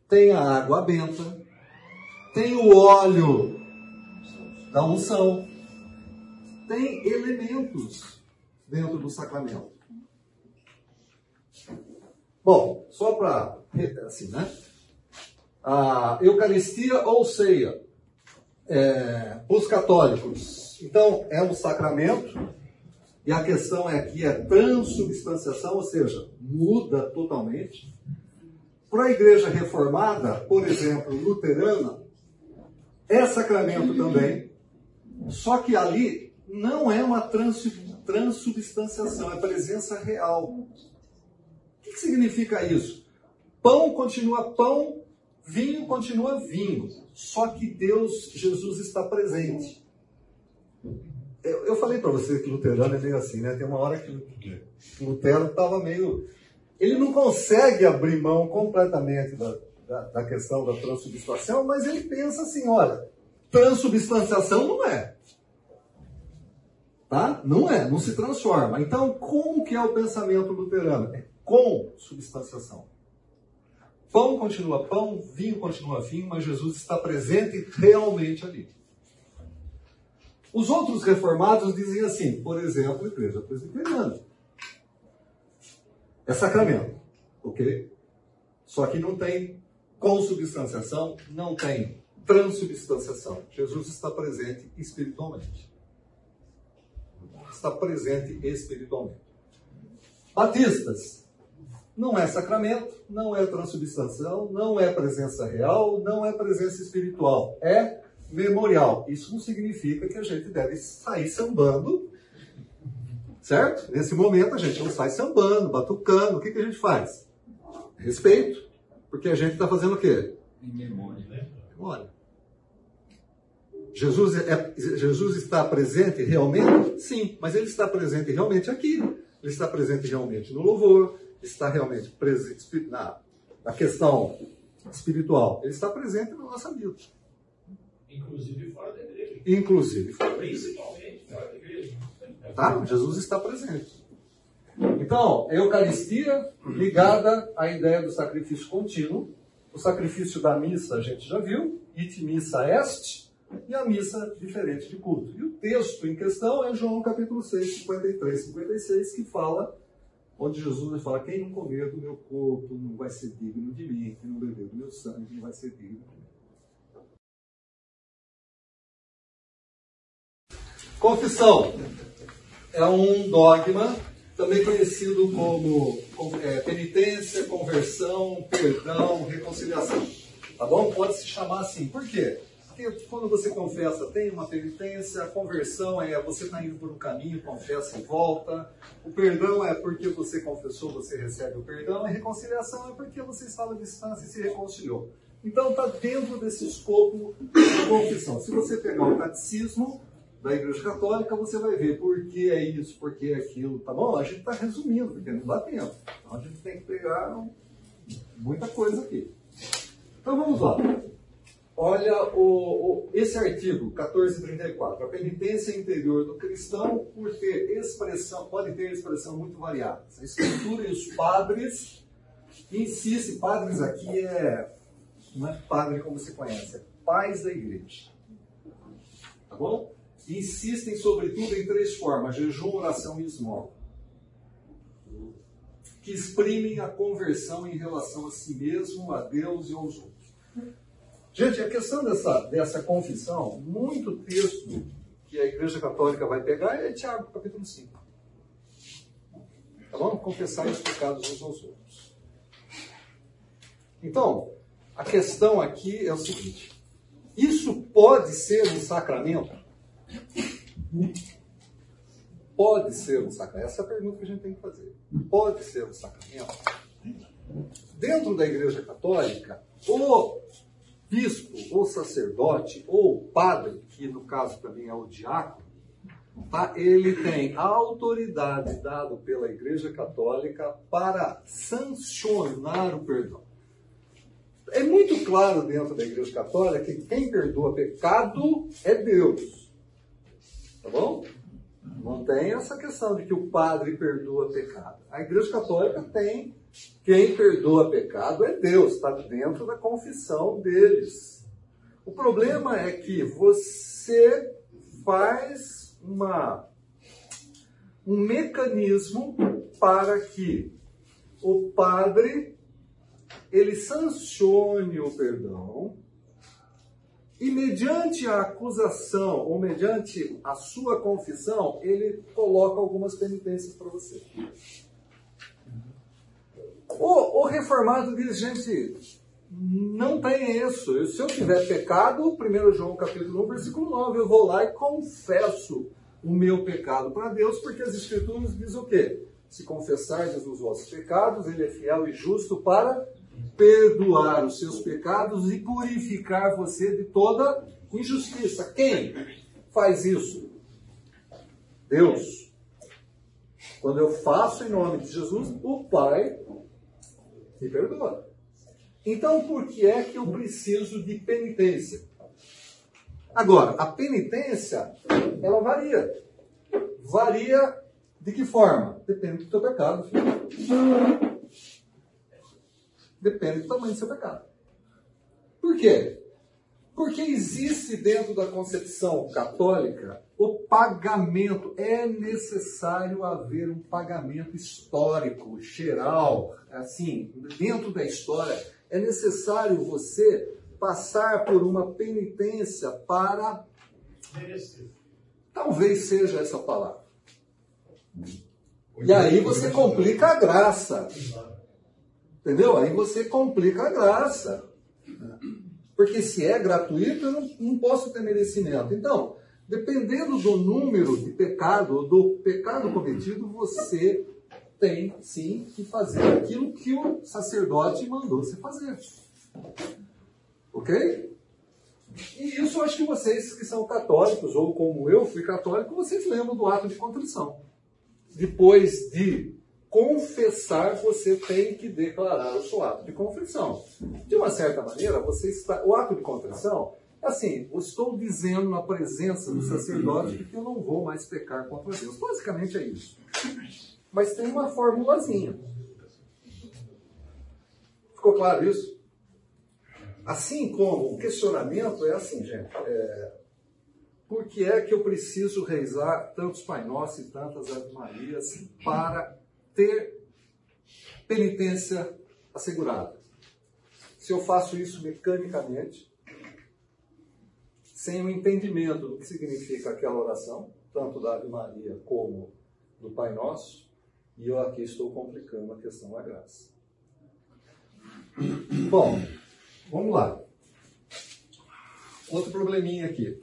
tem a água benta, tem o óleo da unção tem elementos dentro do sacramento. Bom, só para assim, né? A Eucaristia ou ceia, é, os católicos, então é um sacramento e a questão é que é transubstanciação, ou seja, muda totalmente. Para a igreja reformada, por exemplo, luterana, é sacramento também, só que ali não é uma transu- transubstanciação, é presença real. O que significa isso? Pão continua pão, vinho continua vinho. Só que Deus, Jesus está presente. Eu, eu falei para você que luterano é meio assim, né? Tem uma hora que Lutero estava meio. Ele não consegue abrir mão completamente da, da, da questão da transubstanciação, mas ele pensa assim: olha, transubstanciação não é. Tá? Não é, não se transforma. Então, como que é o pensamento luterano? É com substanciação. Pão continua pão, vinho continua vinho, mas Jesus está presente realmente ali. Os outros reformados dizem assim, por exemplo, a igreja presbiteriana. É sacramento, ok? Só que não tem consubstanciação, não tem transubstanciação. Jesus está presente espiritualmente. Está presente espiritualmente. Batistas, não é sacramento, não é transubstanciação, não é presença real, não é presença espiritual. É memorial. Isso não significa que a gente deve sair sambando, certo? Nesse momento a gente não sai sambando, batucando. O que, que a gente faz? Respeito. Porque a gente está fazendo o quê? Em memória. Memória. Jesus, é, Jesus está presente realmente? Sim, mas ele está presente realmente aqui. Ele está presente realmente no louvor, está realmente presente na, na questão espiritual. Ele está presente na nossa vida. Inclusive fora da igreja. Inclusive. Principalmente fora da igreja. Tá? Jesus está presente. Então, a Eucaristia ligada à ideia do sacrifício contínuo. O sacrifício da missa a gente já viu, it missa est, e a missa diferente de culto. E o texto em questão é João capítulo 6, 53, 56, que fala, onde Jesus fala, quem não comer do meu corpo não vai ser digno de mim, quem não beber do meu sangue não vai ser digno de mim. Confissão é um dogma também conhecido como, é, penitência, conversão, perdão, reconciliação. Tá bom? Pode se chamar assim. Por quê? Porque quando você confessa, tem uma penitência, a conversão é você está indo por um caminho, confessa e volta. O perdão é porque você confessou, você recebe o perdão. A reconciliação é porque você estava à distância e se reconciliou. Então está dentro desse escopo de confissão. Se você pegar o catecismo, da Igreja Católica, você vai ver por que é isso, por que é aquilo, tá bom? A gente está resumindo, porque não dá tempo. Então a gente tem que pegar muita coisa aqui. Então vamos lá. Olha o, o, esse artigo 1434. A penitência interior do cristão por ter expressão, pode ter expressão muito variada. A escritura e os padres insistem, padres aqui é, não é padre como se conhece, é pais da igreja. Tá bom? Insistem, sobretudo, em três formas: jejum, oração e esmola. Que exprimem a conversão em relação a si mesmo, a Deus e aos outros. Gente, a questão dessa, dessa confissão, muito texto que a Igreja Católica vai pegar é Tiago, capítulo 5. Tá bom? Confessar os pecados uns aos outros. Então, a questão aqui é o seguinte: isso pode ser um sacramento? Pode ser um sacramento? Essa é a pergunta que a gente tem que fazer. Pode ser um sacramento? Dentro da Igreja Católica, o bispo, ou sacerdote, ou padre, que no caso também é o diácono, tá? ele tem a autoridade dada pela Igreja Católica para sancionar o perdão. É muito claro dentro da Igreja Católica que quem perdoa pecado é Deus. Tá bom? Não tem essa questão de que o padre perdoa pecado. A Igreja Católica tem quem perdoa pecado é Deus, está dentro da confissão deles. O problema é que você faz uma, um mecanismo para que o padre ele sancione o perdão e mediante a acusação, ou mediante a sua confissão, ele coloca algumas penitências para você. O, o, reformado diz, gente, não tem isso. Se eu tiver pecado, 1 João capítulo 1, versículo 9, eu vou lá e confesso o meu pecado para Deus, porque as escrituras dizem o quê? Se confessardes os vossos pecados, ele é fiel e justo para perdoar os seus pecados e purificar você de toda injustiça. Quem faz isso? Deus. Quando eu faço em nome de Jesus, o Pai me perdoa. Então, por que é que eu preciso de penitência? Agora, a penitência, ela varia. Varia de que forma? Depende do teu pecado. Filho. Depende do tamanho do seu pecado. Por quê? Porque existe dentro da concepção católica o pagamento. É necessário haver um pagamento histórico, geral, assim, dentro da história. É necessário você passar por uma penitência para. Merecer. Talvez seja essa palavra. E aí você complica a graça. Entendeu? Aí você complica a graça. Porque se é gratuito, eu não, não posso ter merecimento. Então, dependendo do número de pecado, do pecado cometido, você tem sim que fazer aquilo que o sacerdote mandou você fazer. Ok? E isso eu acho que vocês que são católicos, ou como eu fui católico, vocês lembram do ato de contrição. Depois de confessar, você tem que declarar o seu ato de confissão. De uma certa maneira, você está, o ato de contrição é assim, eu estou dizendo na presença do sacerdote que eu não vou mais pecar contra Deus. Basicamente é isso. Mas tem uma formulazinha. Ficou claro isso? Assim como o questionamento é assim, gente. É, por que é que eu preciso rezar tantos Pai Nosso e tantas Ave Marias para ter penitência assegurada? Se eu faço isso mecanicamente, sem o entendimento do que significa aquela oração, tanto da Ave Maria como do Pai Nosso, e eu aqui estou complicando a questão da graça. Bom, Vamos lá. Outro probleminha aqui.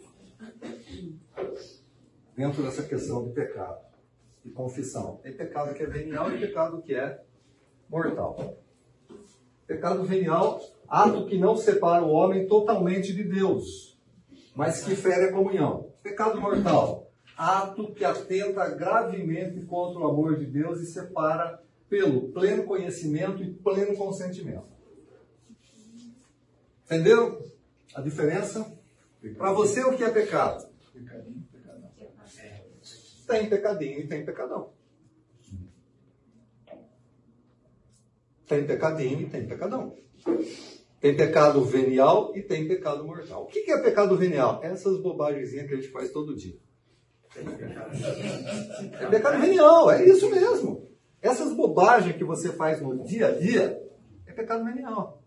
Dentro dessa questão de pecado e confissão. Tem pecado que é venial e pecado que é mortal. Pecado venial, ato que não separa o homem totalmente de Deus, mas que fere a comunhão. Pecado mortal, ato que atenta gravemente contra o amor de Deus e separa pelo pleno conhecimento e pleno consentimento. Entenderam a diferença? Para você, o que é pecado? Pecadinho. Tem pecadinho e tem pecadão. Tem pecadinho e tem pecadão. Tem pecado venial e tem pecado mortal. O que é pecado venial? Essas bobagens que a gente faz todo dia. É pecado venial, é isso mesmo. Essas bobagens que você faz no dia a dia é pecado venial.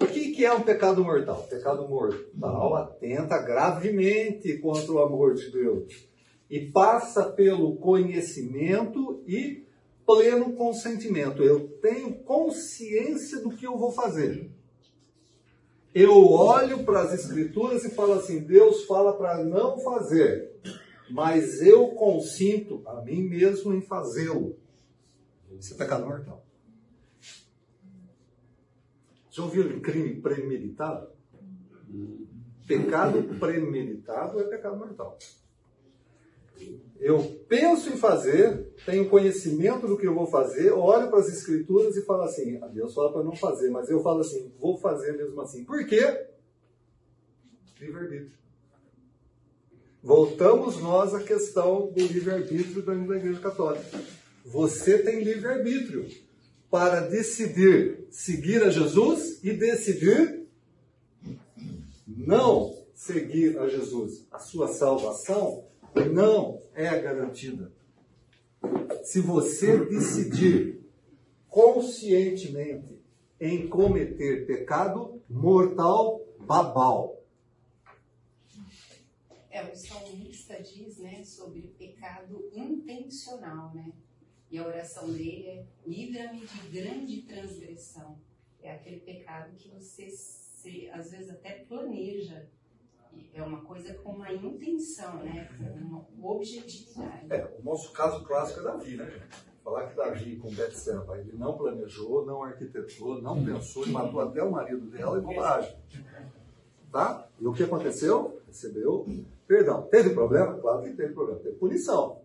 O que, é um pecado mortal? Pecado mortal atenta gravemente contra o amor de Deus e passa pelo conhecimento e pleno consentimento. Eu tenho consciência do que eu vou fazer. Eu olho para as Escrituras e falo assim: Deus fala para não fazer, mas eu consinto a mim mesmo em fazê-lo. Isso é pecado mortal. Já ouviram crime premeditado? Pecado premeditado é pecado mortal. Eu penso em fazer, tenho conhecimento do que eu vou fazer, olho para as escrituras e falo assim, Deus fala para não fazer, mas eu falo assim, vou fazer mesmo assim. Por quê? Livre-arbítrio. Voltamos nós à questão do livre-arbítrio da Igreja Católica. Você tem livre-arbítrio para decidir seguir a Jesus e decidir não seguir a Jesus. A sua salvação não é garantida. Se você decidir conscientemente em cometer pecado mortal, babal. É, o salmista diz, né, sobre pecado intencional, né? E a oração dele é: livra-me de grande transgressão. É aquele pecado que você, se, às vezes, até planeja. É uma coisa com uma intenção, né? uma objetividade. É, o nosso caso clássico é Davi, né? Falar que Davi com Betseba, ele não planejou, não arquitetou, não pensou e matou até o marido dela e bobagem. Tá? E o que aconteceu? Recebeu perdão. Teve problema? Claro que teve problema. Teve punição.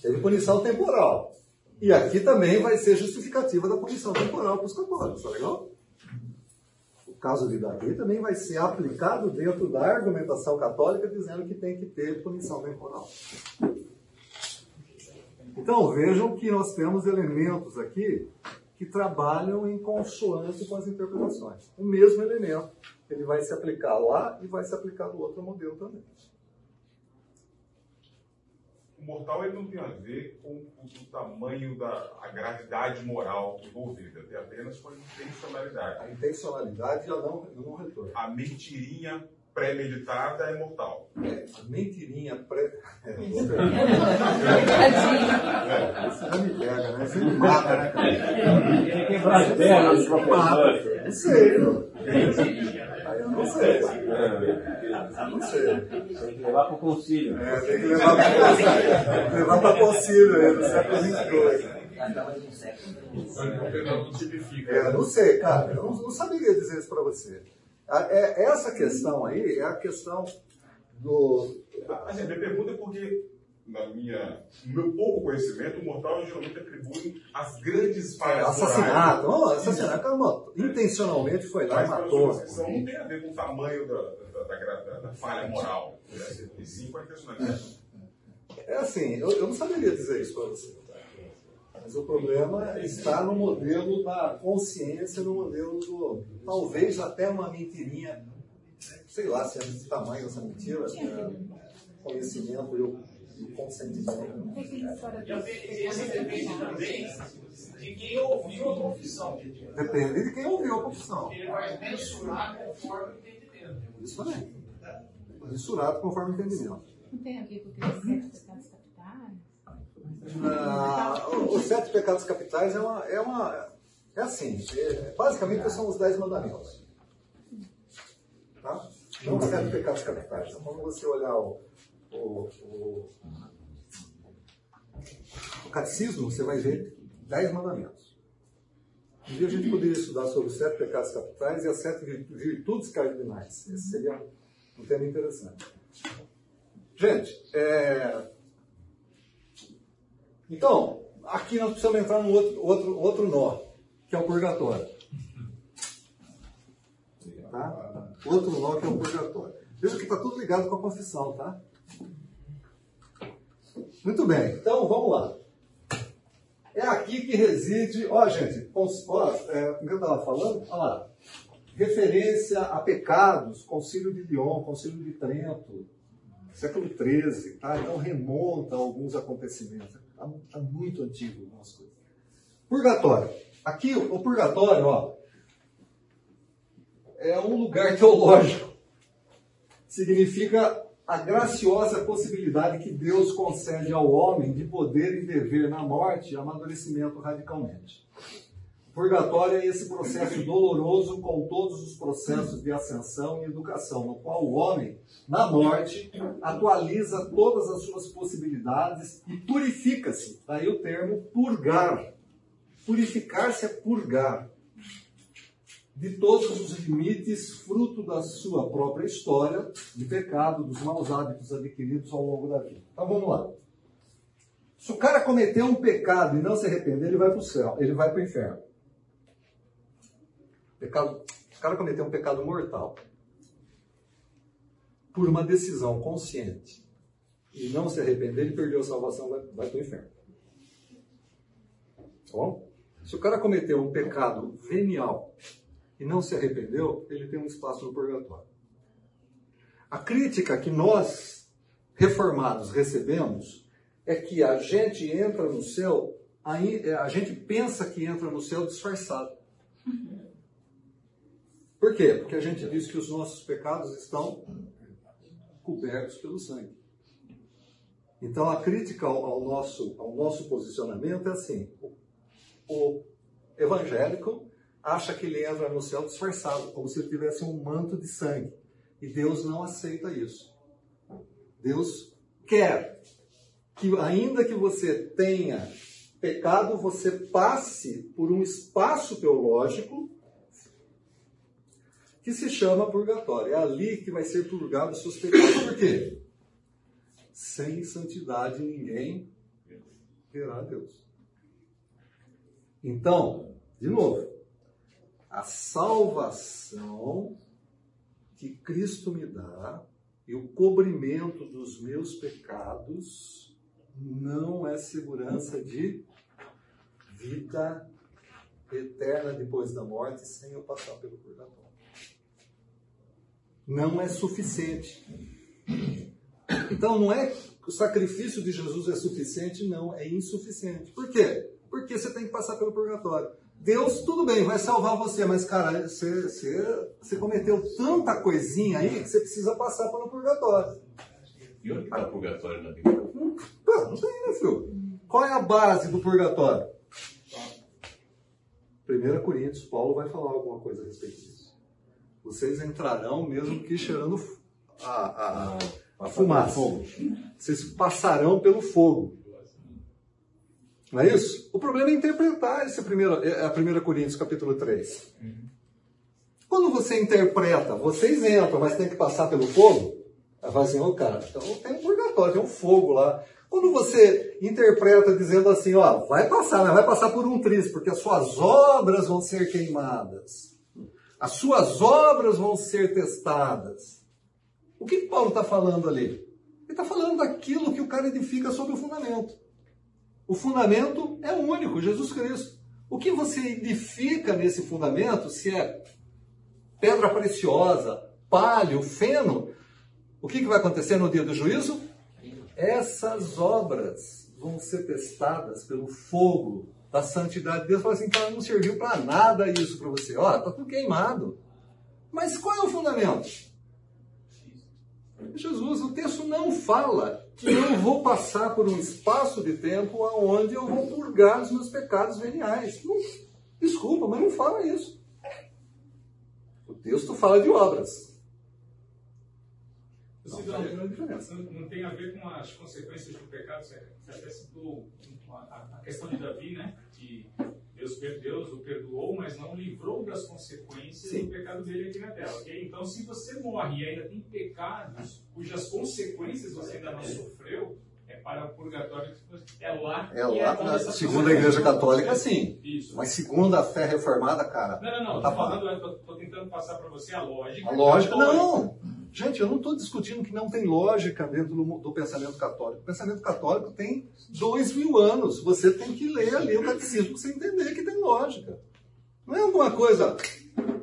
Teve punição temporal. E aqui também vai ser justificativa da punição temporal para os católicos, tá legal? Caso de Davi também vai ser aplicado dentro da argumentação católica, dizendo que tem que ter punição temporal. Então vejam que nós temos elementos aqui que trabalham em consoante com as interpretações. O mesmo elemento, ele vai se aplicar lá e vai se aplicar no outro modelo também. O mortal ele não tem a ver com o, o tamanho da a gravidade moral envolvida, tem apenas com a intencionalidade. A intencionalidade o não, não retorno. A mentirinha pré-meditada é mortal. É, a mentirinha pré. É, isso já me pega, né? Você me mata, né, cara? Ele quebrou as pernas. Não sei, não. Aí eu não sei. Não sei. Levar para o concílio. É, tem que levar para levar para concílio aí, no século XXII. É, não sei, cara. Eu não, não saberia dizer isso para você. A- é- essa questão aí é a questão do. Assim, a minha pergunta é porque, na minha, no meu pouco conhecimento, o mortal geralmente atribui as grandes falhas Assassinato. Não, assassinato. Cara, mano, intencionalmente foi lá e Mas para a matou. não tem a ver com o tamanho da, da, da, da- da falha moral. Né? E. É assim, eu, eu não saberia dizer isso para você. Mas o problema está no modelo da consciência, no modelo do. Talvez até uma mentirinha, sei lá se é desse tamanho essa mentira, é, conhecimento e o, consentimento. Esse depende também de quem ouviu a confissão. Depende de quem ouviu a confissão. Ele vai mensurar conforme o entendimento. Isso também. Mensurado conforme o entendimento. Não tem a ver com aqueles sete pecados capitais? Ah, os sete pecados capitais é uma. É, uma, é assim, é- basicamente são os dez mandamentos. Tá? Não os sete pecados capitais. Então, quando você olhar o, o, o, o catecismo, você vai ver dez mandamentos. Um dia a gente poderia estudar sobre os sete pecados capitais e as sete virtu- virtudes cardinais. Esse seria um tema interessante. Gente, é, então, aqui nós precisamos entrar num outro, outro, outro nó, que é o purgatório. Tá? Outro nó que é o purgatório. Veja que está tudo ligado com a confissão, tá? Muito bem, então vamos lá. É aqui que reside. Ó, gente, ó, é, como eu estava falando? Olha lá. Referência a pecados, Concílio de Lyon, Concílio de Trento, século XIII, tá? Então remonta a alguns acontecimentos. Está muito antigo algumas coisas. Purgatório. Aqui, o purgatório, ó, é um lugar teológico. Significa a graciosa possibilidade que Deus concede ao homem de poder e dever na morte amadurecimento radicalmente. Purgatório é esse processo doloroso com todos os processos de ascensão e educação, no qual o homem, na morte, atualiza todas as suas possibilidades e purifica-se. Daí o termo purgar. Purificar-se é purgar de todos os limites, fruto da sua própria história de pecado, dos maus hábitos adquiridos ao longo da vida. Então vamos lá. Se o cara cometeu um pecado e não se arrepender, ele vai para o céu, ele vai para o inferno. Pecado, o cara cometeu um pecado mortal por uma decisão consciente e não se arrepender, ele perdeu a salvação, vai, vai para o inferno. Tá bom? Se o cara cometeu um pecado venial e não se arrependeu, ele tem um espaço no purgatório. A crítica que nós, reformados, recebemos é que a gente entra no céu, a gente pensa que entra no céu disfarçado. Por quê? Porque a gente diz que os nossos pecados estão cobertos pelo sangue. Então a crítica ao, nosso, ao nosso posicionamento é assim: o evangélico acha que ele entra no céu disfarçado, como se ele tivesse um manto de sangue. E Deus não aceita isso. Deus quer que, ainda que você tenha pecado, você passe por um espaço teológico que se chama purgatório. É ali que vai ser purgado os seus pecados. Por quê? Sem santidade ninguém verá a Deus. Então, de novo, a salvação que Cristo me dá e o cobrimento dos meus pecados não é segurança de vida eterna depois da morte sem eu passar pelo purgatório. Não é suficiente. Então não é que o sacrifício de Jesus é suficiente, não, é insuficiente. Por quê? Porque você tem que passar pelo purgatório. Deus, tudo bem, vai salvar você, mas, cara, você, você, você cometeu tanta coisinha aí que você precisa passar pelo purgatório. E onde está o purgatório na Bíblia? Pô, não tem, né, filho? Qual é a base do purgatório? 1 Coríntios, Paulo vai falar alguma coisa a respeito disso. Vocês entrarão mesmo que cheirando a, a, a fumaça. Vocês passarão pelo fogo. Não é isso? O problema é interpretar esse primeiro, é a 1 Coríntios capítulo 3. Quando você interpreta, vocês entram, mas tem que passar pelo fogo, fala assim, ô cara, então tem um purgatório, tem um fogo lá. Quando você interpreta dizendo assim, ó, vai passar, mas vai passar por um triz, porque as suas obras vão ser queimadas. As suas obras vão ser testadas. O que, que Paulo está falando ali? Ele está falando daquilo que o cara edifica sobre o fundamento. O fundamento é único, Jesus Cristo. O que você edifica nesse fundamento, se é pedra preciosa, palho, feno, o que, que vai acontecer no dia do juízo? Essas obras vão ser testadas pelo fogo da santidade de Deus. Fala assim, cara, não serviu para nada isso para você. Ó, tá tudo queimado. Mas qual é o fundamento? Jesus, o texto não fala que eu vou passar por um espaço de tempo onde eu vou purgar os meus pecados veniais. Não, desculpa, mas não fala isso. O texto fala de obras. Não, não, não tem a ver com as consequências do pecado. Você até citou a questão de Davi, né? Que Deus, Deus o perdoou, mas não livrou das consequências Sim. do pecado dele aqui na terra. Okay? Então, se você morre e ainda tem pecados cujas consequências você ainda não sofreu, é para o purgatório. É lá. É lá, é na, segundo a Igreja Católica, sim. Isso. Mas segundo a fé reformada, cara. Não, não, não. Tá falando, tentando passar para você a lógica. A lógica, não. Gente, eu não estou discutindo que não tem lógica dentro do, do, pensamento católico. O pensamento católico tem dois mil anos. Você tem que ler ali o catecismo para você entender que tem lógica. Não é alguma coisa.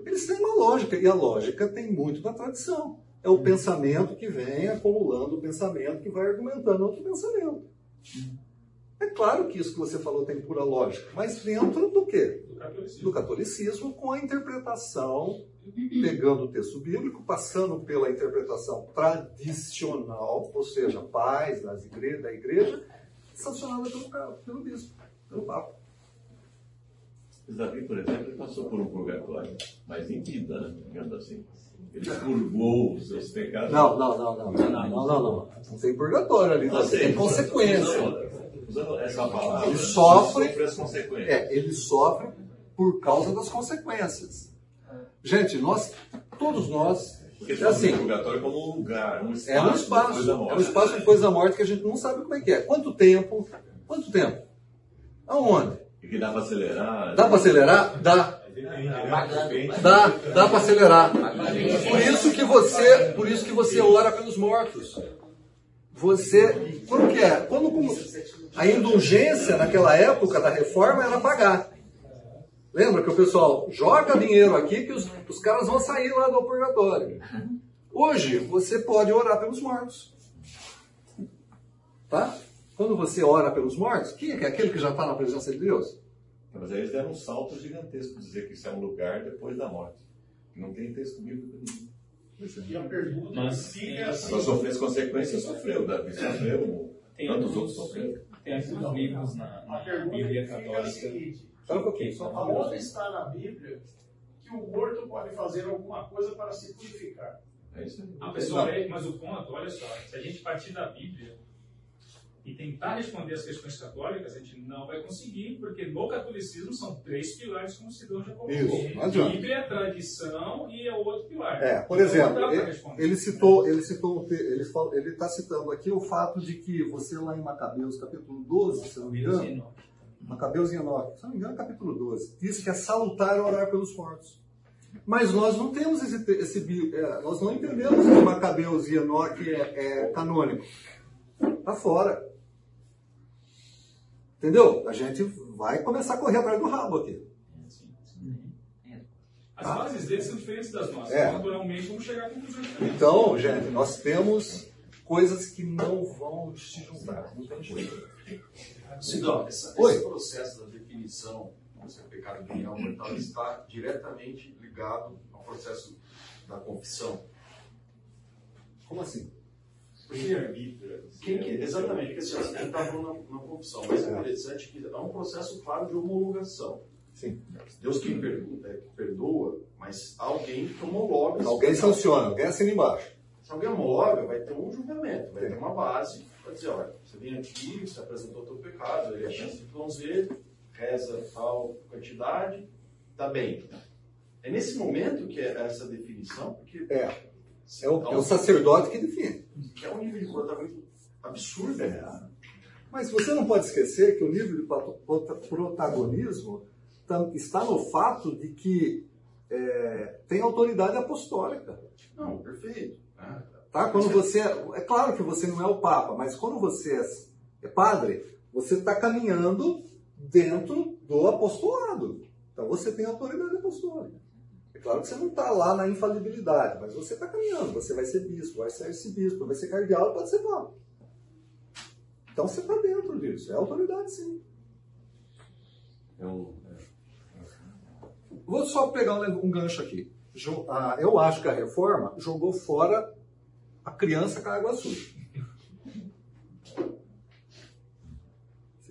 Eles têm uma lógica. E a lógica tem muito da tradição. É o pensamento que vem acumulando o pensamento que vai argumentando outro pensamento. É claro que isso que você falou tem pura lógica, mas dentro do quê? Do catolicismo, do catolicismo com a interpretação pegando o texto bíblico, passando pela interpretação tradicional, ou seja, pais das igrejas, da igreja, sancionada pelo, pelo bispo, pelo Papa. Davi, por exemplo, passou por um purgatório, mas em vida, né? digamos assim. Ele purgou os seus pecados. Não, não, não, não, não, não, não, não. Não tem purgatório ali, não, tem consequência. Usando essa palavra, ele sofre, as consequências. É, ele sofre por causa das consequências. Gente, nós, todos nós, porque é assim, purgatório como um lugar, um espaço, é um espaço, é um espaço depois da morte que a gente não sabe como é que é. Quanto tempo? Quanto tempo? Aonde? E que dá para acelerar? Dá para acelerar? Dá. Dá, dá para acelerar. Por isso que você, por isso que você ora pelos mortos. Você, quando que é? Quando a indulgência naquela época da reforma era pagar. Lembra que o pessoal joga dinheiro aqui que os, os caras vão sair lá do purgatório. Hoje, você pode orar pelos mortos. Tá? Quando você ora pelos mortos, quem é, que é aquele que já está na presença de Deus? Mas aí eles deram um salto gigantesco dizer que isso é um lugar depois da morte. Não tem texto bíblico nenhum. E a pergunta Mas, fica assim. Para sofrer as consequências, sofreu. Davi sofreu. Tem Tantos outros sofreram. tem alguns livros na, na A pergunta Bíblia que fica é a Católica. seguinte: Só um pouquinho, só um aonde está na Bíblia que o morto pode fazer alguma coisa para se purificar? É isso aí. Ah, pessoal, é- mas o ponto, olha só, se a gente partir da Bíblia e tentar responder as questões católicas, a gente não vai conseguir, porque no catolicismo são três pilares, como o Sidão já colocou. Isso, não adianta. Bíblia, tradição e é o outro pilar. É, por Então, exemplo, ele, ele citou, ele citou, ele está citando aqui o fato de que você lá em Macabeus, capítulo 12, se não me engano, Macabeus e Enoque, se não me engano, capítulo 12, diz que é salutar orar pelos mortos. Mas nós não temos esse, esse é, nós não entendemos que Macabeus e Enoque é, é canônico. Está fora. Entendeu? A gente vai começar a correr atrás do rabo aqui. As bases deles são diferentes das nossas. É. Naturalmente, vamos chegar a conclusões diferentes. Então, gente, nós temos coisas que não vão se juntar. Não tem jeito. Sidão, esse processo da definição se é pecado venial ou mortal está diretamente ligado ao processo da confissão. Como assim? Quem que, exatamente, porque assim, você está falando na, na confissão, mas é interessante que há um processo claro de homologação. Sim. Deus quem perdoa, é, que perdoa, mas alguém que homologa. Alguém sanciona, alguém assina embaixo. Se alguém homologa, vai ter um julgamento, vai ter uma base para dizer, olha, você vem aqui, você apresentou o teu pecado, ele é chance de Z, reza tal quantidade, tá bem. É nesse momento que é essa definição, porque É. É o, é o sacerdote que define. que é um nível de protagonismo absurdo. né? Mas você não pode esquecer que o nível de prota- prota- protagonismo está no fato de que é, tem autoridade apostólica. Não, perfeito. né? Tá? Quando você, é claro que você não é o Papa, mas quando você é- é padre, você está caminhando dentro do apostolado. Então você tem autoridade apostólica. É claro que você não está lá na infalibilidade, mas você está caminhando. Você vai ser bispo, vai ser arcebispo, vai ser cardeal pode ser papa. Então você está dentro disso. É autoridade, sim. É um, Vou só pegar um, gancho aqui. Eu acho que a reforma jogou fora a criança com a água suja.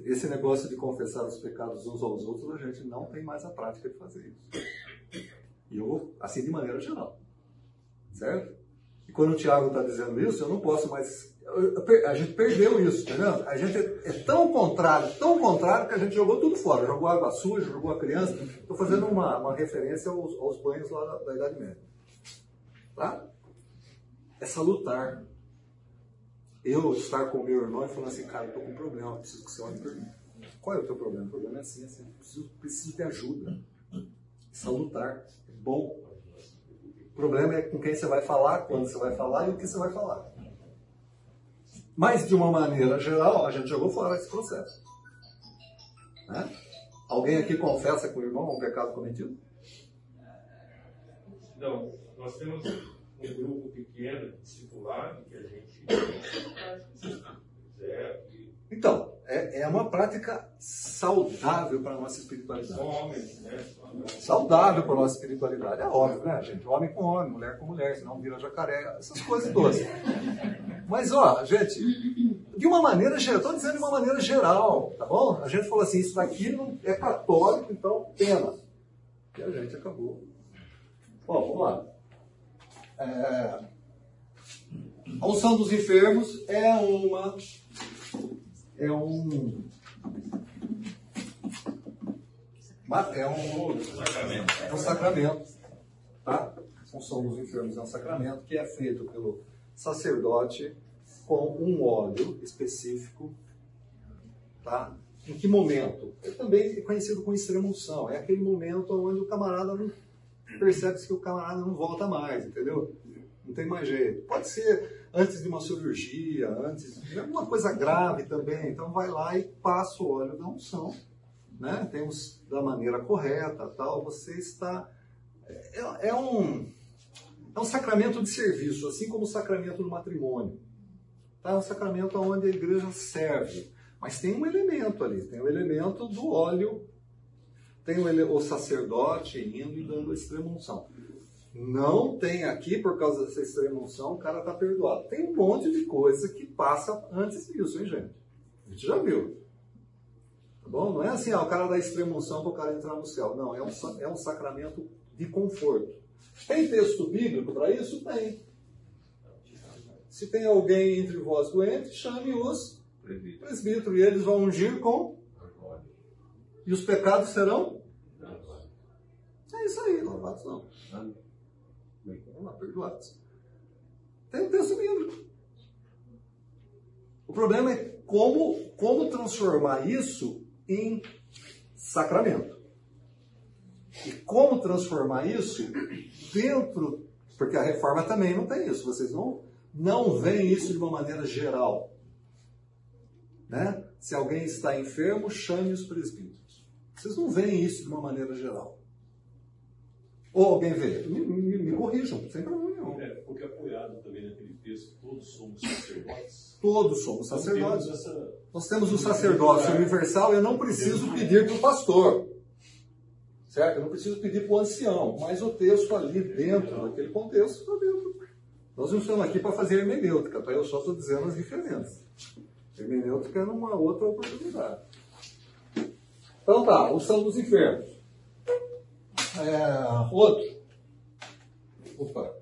Esse negócio de confessar os pecados uns aos outros, a gente não tem mais a prática de fazer isso. E eu, assim, de maneira geral. Certo? E quando o Tiago está dizendo isso, eu não posso mais. A gente perdeu isso, entendeu? A gente é tão contrário, tão contrário, que a gente jogou tudo fora. Jogou água suja, jogou a criança. Estou fazendo uma, uma referência aos, aos banhos lá da, da Idade Média. Tá? É salutar. Eu estar com o meu irmão e falando assim, cara, eu estou com um problema, preciso que você olhe por mim. Qual é o teu problema? O problema é assim, assim, preciso, preciso de ajuda. Salutar. É bom. O problema é com quem você vai falar, quando você vai falar e o que você vai falar. Mas, de uma maneira geral, a gente jogou fora esse processo. Né? Alguém aqui confessa com o irmão um pecado cometido? Não, nós temos um grupo pequeno, discipulado, que a gente Então, é, é uma prática saudável para a nossa espiritualidade. homens, né? Saudável para a nossa espiritualidade. É óbvio, né, gente? Homem com homem, mulher com mulher, senão vira jacaré, essas coisas todas. Mas, ó, gente, de uma maneira geral, estou dizendo de uma maneira geral, tá bom? A gente falou assim, isso daqui não é católico, então pena. E a gente acabou. Bom, vamos lá. É, a unção dos enfermos é uma. É um. É um Sacramento. é um sacramento, tá? A unção dos enfermos é um sacramento que é feito pelo sacerdote com um óleo específico, tá? Em que momento? É também conhecido como extrema unção. É aquele momento onde o camarada não percebe que o camarada não volta mais, entendeu? Não tem mais jeito. Pode ser antes de uma cirurgia, antes de alguma coisa grave também. Então vai lá e passa o óleo da unção, né? Temos da maneira correta, tal. Você está é, é um é um sacramento de serviço, assim como o sacramento do matrimônio. Tá? É um sacramento onde a igreja serve, mas tem um elemento ali, tem o elemento do óleo, tem o, o sacerdote indo e dando a extrema unção. Não tem aqui, por causa dessa extrema unção, o cara está perdoado. Tem um monte de coisa que passa antes disso, hein, gente? A gente já viu. Tá bom? Não é assim, ah, o cara dá extrema unção para o cara entrar no céu. Não, é um, é um sacramento de conforto. Tem texto bíblico para isso? Tem. Se tem alguém entre vós doente, chame os presbíteros e eles vão ungir com. E os pecados serão? É isso aí, lavados não. Vamos lá, perdoados. Tem um texto bíblico. O problema é como, como transformar isso em sacramento. E como transformar isso dentro. Porque a reforma também não tem isso. Vocês não, não veem isso de uma maneira geral. Né? Se alguém está enfermo, chame os presbíteros. Vocês não veem isso de uma maneira geral. Ou alguém vê? Me, me, me corrijam, sem problema nenhum. É, porque apoiado também naquele texto, todos somos sacerdotes. Todos somos Então, sacerdotes. temos essa- Nós temos o sacerdócio universal, eu não preciso pedir para o pastor. Certo? Eu não preciso pedir para o ancião, mas o texto ali dentro daquele contexto está dentro. Nós não estamos aqui para fazer hermenêutica, tá? eu só estou dizendo as diferenças. Hermenêutica é numa outra oportunidade. Então tá, o São dos Infernos. É, outro. Opa.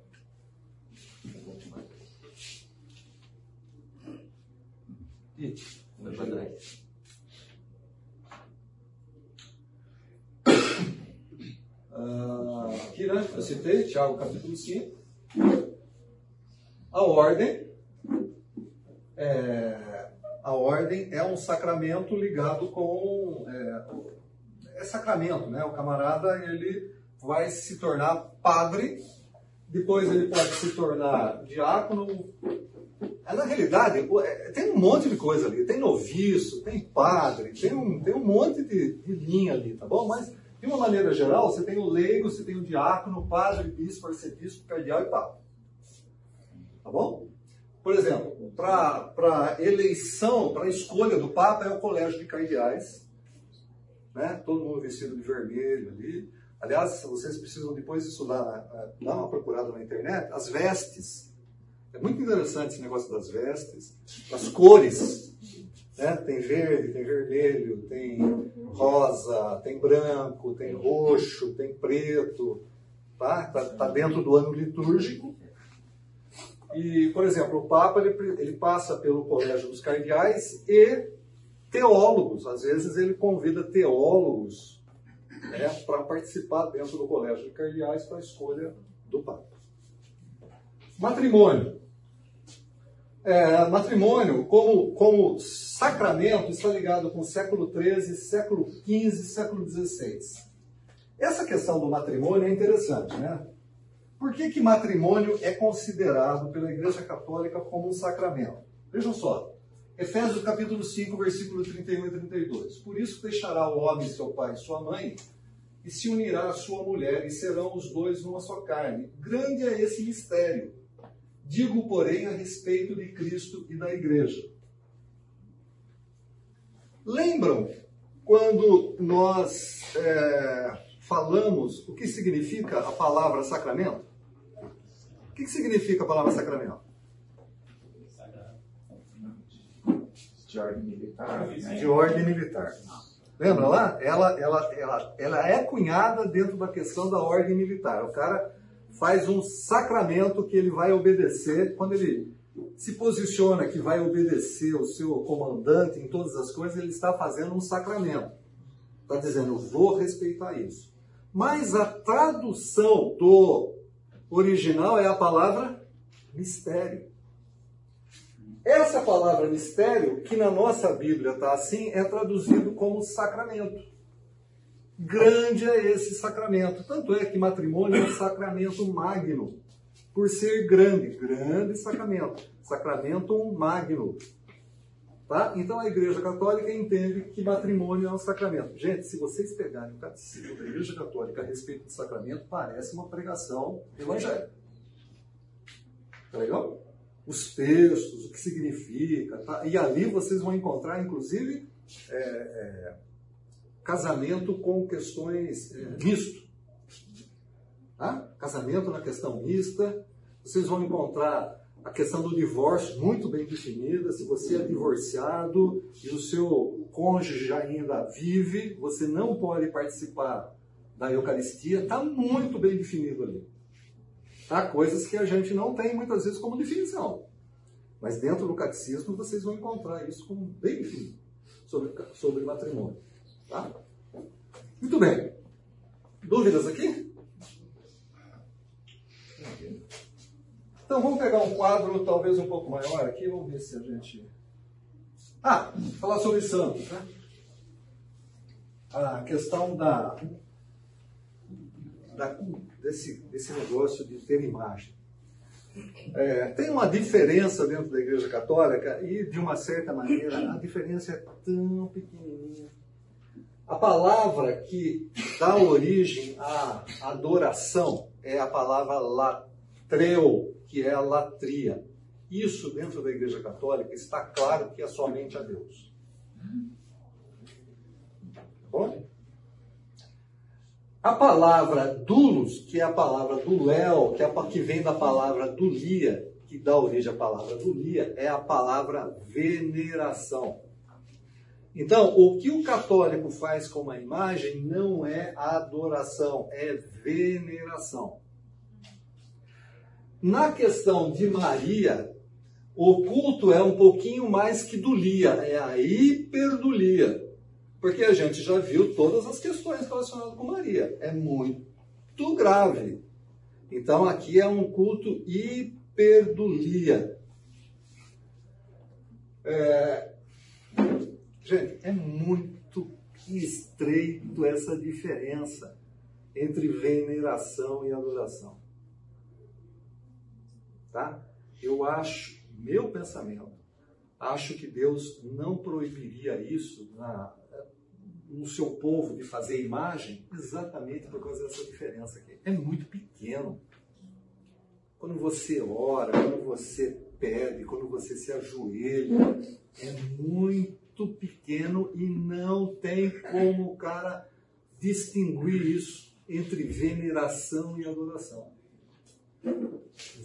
Ah, aqui, né? Eu citei, Tiago capítulo 5. A ordem. É, a ordem é um sacramento ligado com. É, é sacramento, né? O camarada ele vai se tornar padre, depois ele pode se tornar diácono. É, Na realidade, é, tem um monte de coisa ali. Tem noviço, tem padre, tem um, tem um monte de, de linha ali, tá bom? Mas, de uma maneira geral, você tem o leigo, você tem o diácono, padre, bispo, arcebispo, cardeal e papa. Tá bom? Por exemplo, para eleição, para escolha do Papa é o colégio de cardeais, né? todo mundo vestido de vermelho ali. Aliás, vocês precisam depois estudar, eh, dar uma procurada na internet, as vestes. É muito interessante esse negócio das vestes, as cores. Né? Tem verde, tem vermelho, tem rosa, tem branco, tem roxo, tem preto. Tá? Tá, tá dentro do ano litúrgico. E, por exemplo, o Papa ele, ele passa pelo colégio dos cardeais e teólogos. Às vezes ele convida teólogos né, para participar dentro do colégio de cardeais para a escolha do Papa. Matrimônio. É, matrimônio, como, como sacramento, está ligado com o século XIII, século XV, século XVI. Essa questão do matrimônio é interessante, né? Por que, que matrimônio é considerado pela Igreja Católica como um sacramento? Vejam só, Efésios capítulo 5, versículo 31 e 32. Por isso deixará o homem seu pai e sua mãe, e se unirá à sua mulher, e serão os dois numa só carne. Grande é esse mistério. Digo, porém, a respeito de Cristo e da Igreja. Lembram quando nós é, falamos o que significa a palavra sacramento? O que significa a palavra sacramento? De ordem militar. De ordem militar. Lembra lá? Ela, ela, ela, ela é cunhada dentro da questão da ordem militar. O cara faz um sacramento que ele vai obedecer. Quando ele se posiciona que vai obedecer o seu comandante em todas as coisas, ele está fazendo um sacramento. Está dizendo, eu vou respeitar isso. Mas a tradução do original é a palavra mistério. Essa palavra mistério, que na nossa Bíblia está assim, é traduzido como sacramento. Grande é esse sacramento. Tanto é que matrimônio é um sacramento magno. Por ser grande, grande sacramento. Sacramento magno. Tá? Então a Igreja Católica entende que matrimônio é um sacramento. Gente, se vocês pegarem o catecismo da Igreja Católica a respeito do sacramento, parece uma pregação evangélica. Tá legal? Os textos, o que significa. Tá? E ali vocês vão encontrar, inclusive, é, é, casamento com questões é, misto. Tá? Casamento na questão mista. Vocês vão encontrar a questão do divórcio muito bem definida. Se você é divorciado e o seu cônjuge ainda vive, você não pode participar da Eucaristia. Está muito bem definido ali. Tá? Coisas que a gente não tem muitas vezes como definição. Mas dentro do catecismo vocês vão encontrar isso como bem definido sobre, sobre matrimônio. Tá? Muito bem. Dúvidas aqui? Então vamos pegar um quadro talvez um pouco maior aqui, vamos ver se a gente. Ah, falar sobre santos, né? A questão da, da desse, desse negócio de ter imagem. É, tem uma diferença dentro da Igreja Católica e, de uma certa maneira, a diferença é tão pequenininha. A palavra que dá origem à adoração é a palavra latreu, que é a latria. Isso, dentro da Igreja Católica, está claro que é somente a Deus. Tá bom? A palavra dulos, que é a palavra do Léo, que, é a, que vem da palavra dulia, que dá origem à palavra dulia, é a palavra veneração. Então, o que o católico faz com uma imagem não é adoração, é veneração. Na questão de Maria, o culto é um pouquinho mais que dulia, é a hiperdulia. Porque a gente já viu todas as questões relacionadas com Maria. É muito grave. Então aqui é um culto hiperdulia. É... Gente, é muito estreito essa diferença entre veneração e adoração. Tá? Eu acho, meu pensamento, acho que Deus não proibiria isso na, no seu povo de fazer imagem exatamente por causa dessa diferença aqui. É muito pequeno. Quando você ora, quando você pede, quando você se ajoelha, é muito pequeno e não tem como o cara distinguir isso entre veneração e adoração.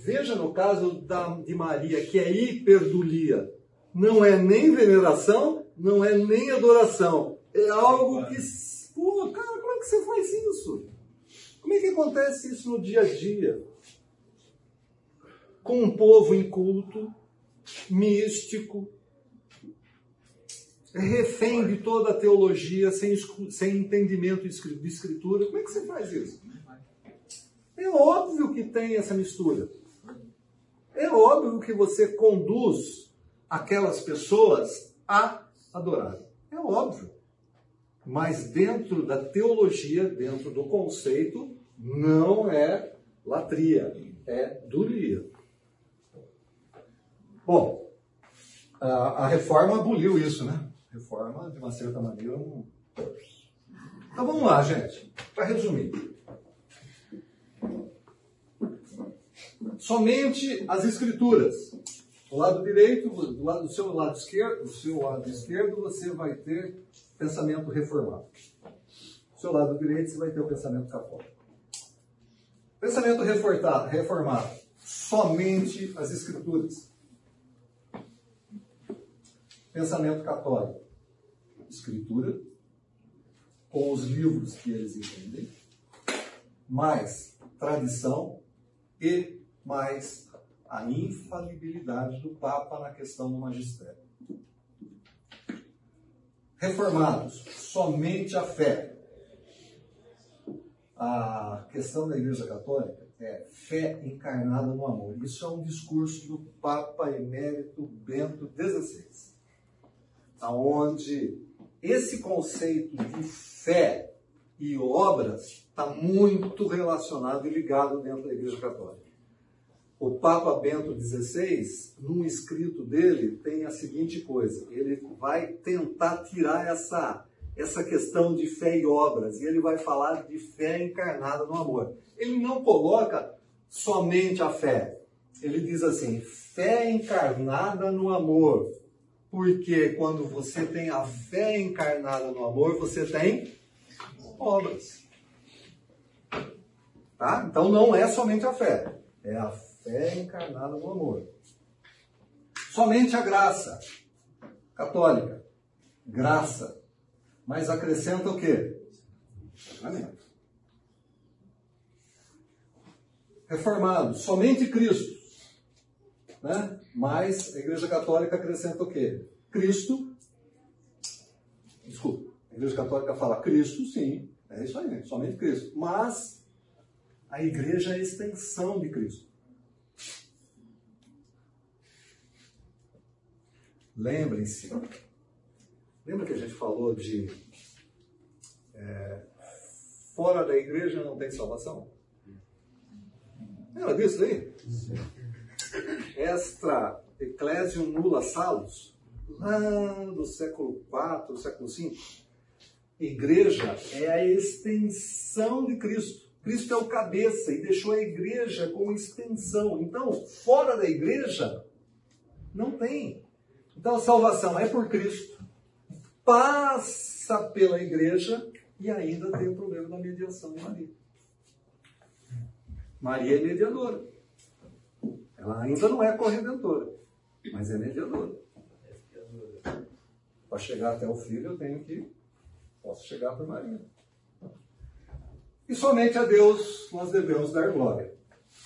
Veja no caso da, de Maria, que é hiperdulia. Não é nem veneração, não é nem adoração é algo que. Pô, cara, como é que você faz isso? Como é que acontece isso no dia a dia? Com um povo inculto, místico, refém de toda a teologia, sem, sem entendimento de escritura. Como é que você faz isso? É óbvio que tem essa mistura. É óbvio que você conduz aquelas pessoas a adorar. É óbvio. Mas dentro da teologia, dentro do conceito, não é latria, é dulia. Bom, a, a reforma aboliu isso, né? Reforma, de uma certa maneira, não... Então vamos lá, gente. Para resumir. Somente as escrituras. Do lado direito, do, lado, do seu lado esquerdo, do seu lado esquerdo, você vai ter pensamento reformado. Do seu lado direito, você vai ter o pensamento católico. Pensamento reformado, somente as escrituras. Pensamento católico, escritura, com os livros que eles entendem, mais tradição e mais a infalibilidade do Papa na questão do magistério reformados, somente a fé. A questão da Igreja Católica é fé encarnada no amor. Isso é um discurso do Papa Emérito Bento XVI, aonde esse conceito de fé e obras está muito relacionado e ligado dentro da Igreja Católica. O Papa Bento XVI, num escrito dele, tem a seguinte coisa: ele vai tentar tirar essa, essa questão de fé e obras, e ele vai falar de fé encarnada no amor. Ele não coloca somente a fé, ele diz assim: fé encarnada no amor. Porque quando você tem a fé encarnada no amor, você tem obras. Tá? Então não é somente a fé, é a fé encarnada no amor. Somente a graça católica, graça, mas acrescenta o quê? Sacramento. Reformado, somente Cristo, né? Mas a Igreja Católica acrescenta o quê? Cristo. Desculpa, a Igreja Católica fala Cristo, sim, é isso aí, somente Cristo. Mas a Igreja é a extensão de Cristo. Lembrem-se, lembra que a gente falou de é, fora da igreja não tem salvação? Lembra disso aí? Extra Ecclesium Nulla Salus, lá do século IV, século V. Igreja é a extensão de Cristo. Cristo é o cabeça e deixou a igreja como extensão. Então, fora da igreja, não tem. Então, a salvação é por Cristo, passa pela igreja e ainda tem o problema da mediação de Maria. Maria é mediadora. Ela ainda não é corredentora, mas é mediadora. Para chegar até o filho, eu tenho que. Posso chegar por Maria. E somente a Deus nós devemos dar glória.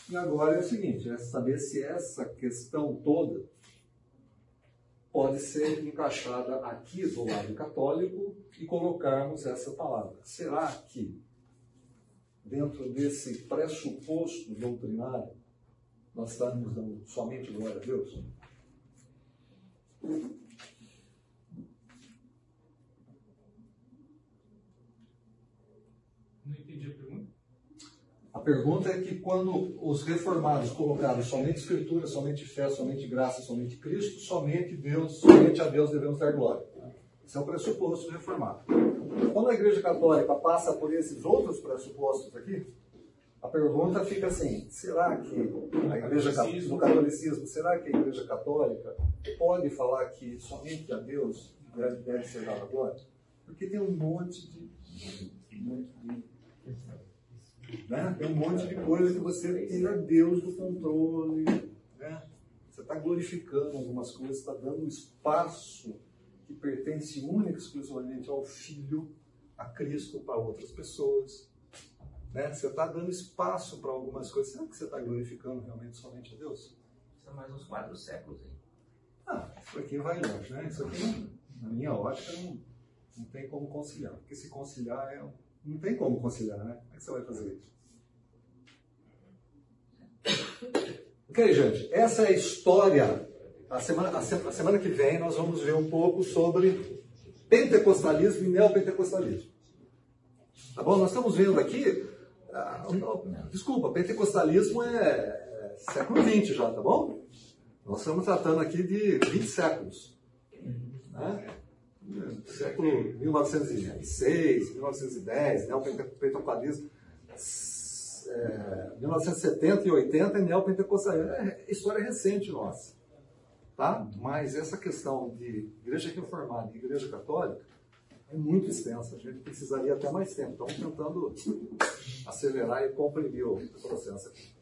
E agora é o seguinte: é saber se essa questão toda pode ser encaixada aqui do lado católico e colocarmos essa palavra. Será que, dentro desse pressuposto doutrinário, nós estamos dando somente glória a Deus? Não entendi a pergunta. A pergunta é que quando os reformados colocaram somente Escritura, somente fé, somente graça, somente Cristo, somente Deus, somente a Deus devemos dar glória. Esse é o pressuposto reformado. Quando a Igreja Católica passa por esses outros pressupostos aqui, a pergunta fica assim: será que a Igreja do catolicismo, será que a Igreja Católica pode falar que somente a Deus deve, deve ser dada glória? Porque tem um monte de, um monte de né? Tem um monte de coisa que você tira Deus do controle. Né? Você está glorificando algumas coisas, está dando espaço que pertence única e exclusivamente ao Filho, a Cristo, para outras pessoas. Né? Você está dando espaço para algumas coisas. Será que você está glorificando realmente somente a Deus? São mais uns quatro séculos aí. Ah, isso aqui vai longe, né? Isso aqui, na minha ótica, não, não tem como conciliar. Porque se conciliar é. Não tem como conciliar, né? Como é que você vai fazer isso? Ok, gente? Essa é a história. A semana, a semana que vem nós vamos ver um pouco sobre pentecostalismo e neopentecostalismo. Tá bom? Nós estamos vendo aqui. Uh, desculpa, pentecostalismo é, é século XX já, tá bom? Nós estamos tratando aqui de 20 séculos. Né? Século 1906, 1910, neopentecostalismo é, 1970 e 80 é neopentecostalismo. É história recente nossa. Tá? Mas essa questão de igreja reformada e igreja católica é muito extensa. A gente precisaria até mais tempo. Estamos tentando acelerar e comprimir o processo aqui.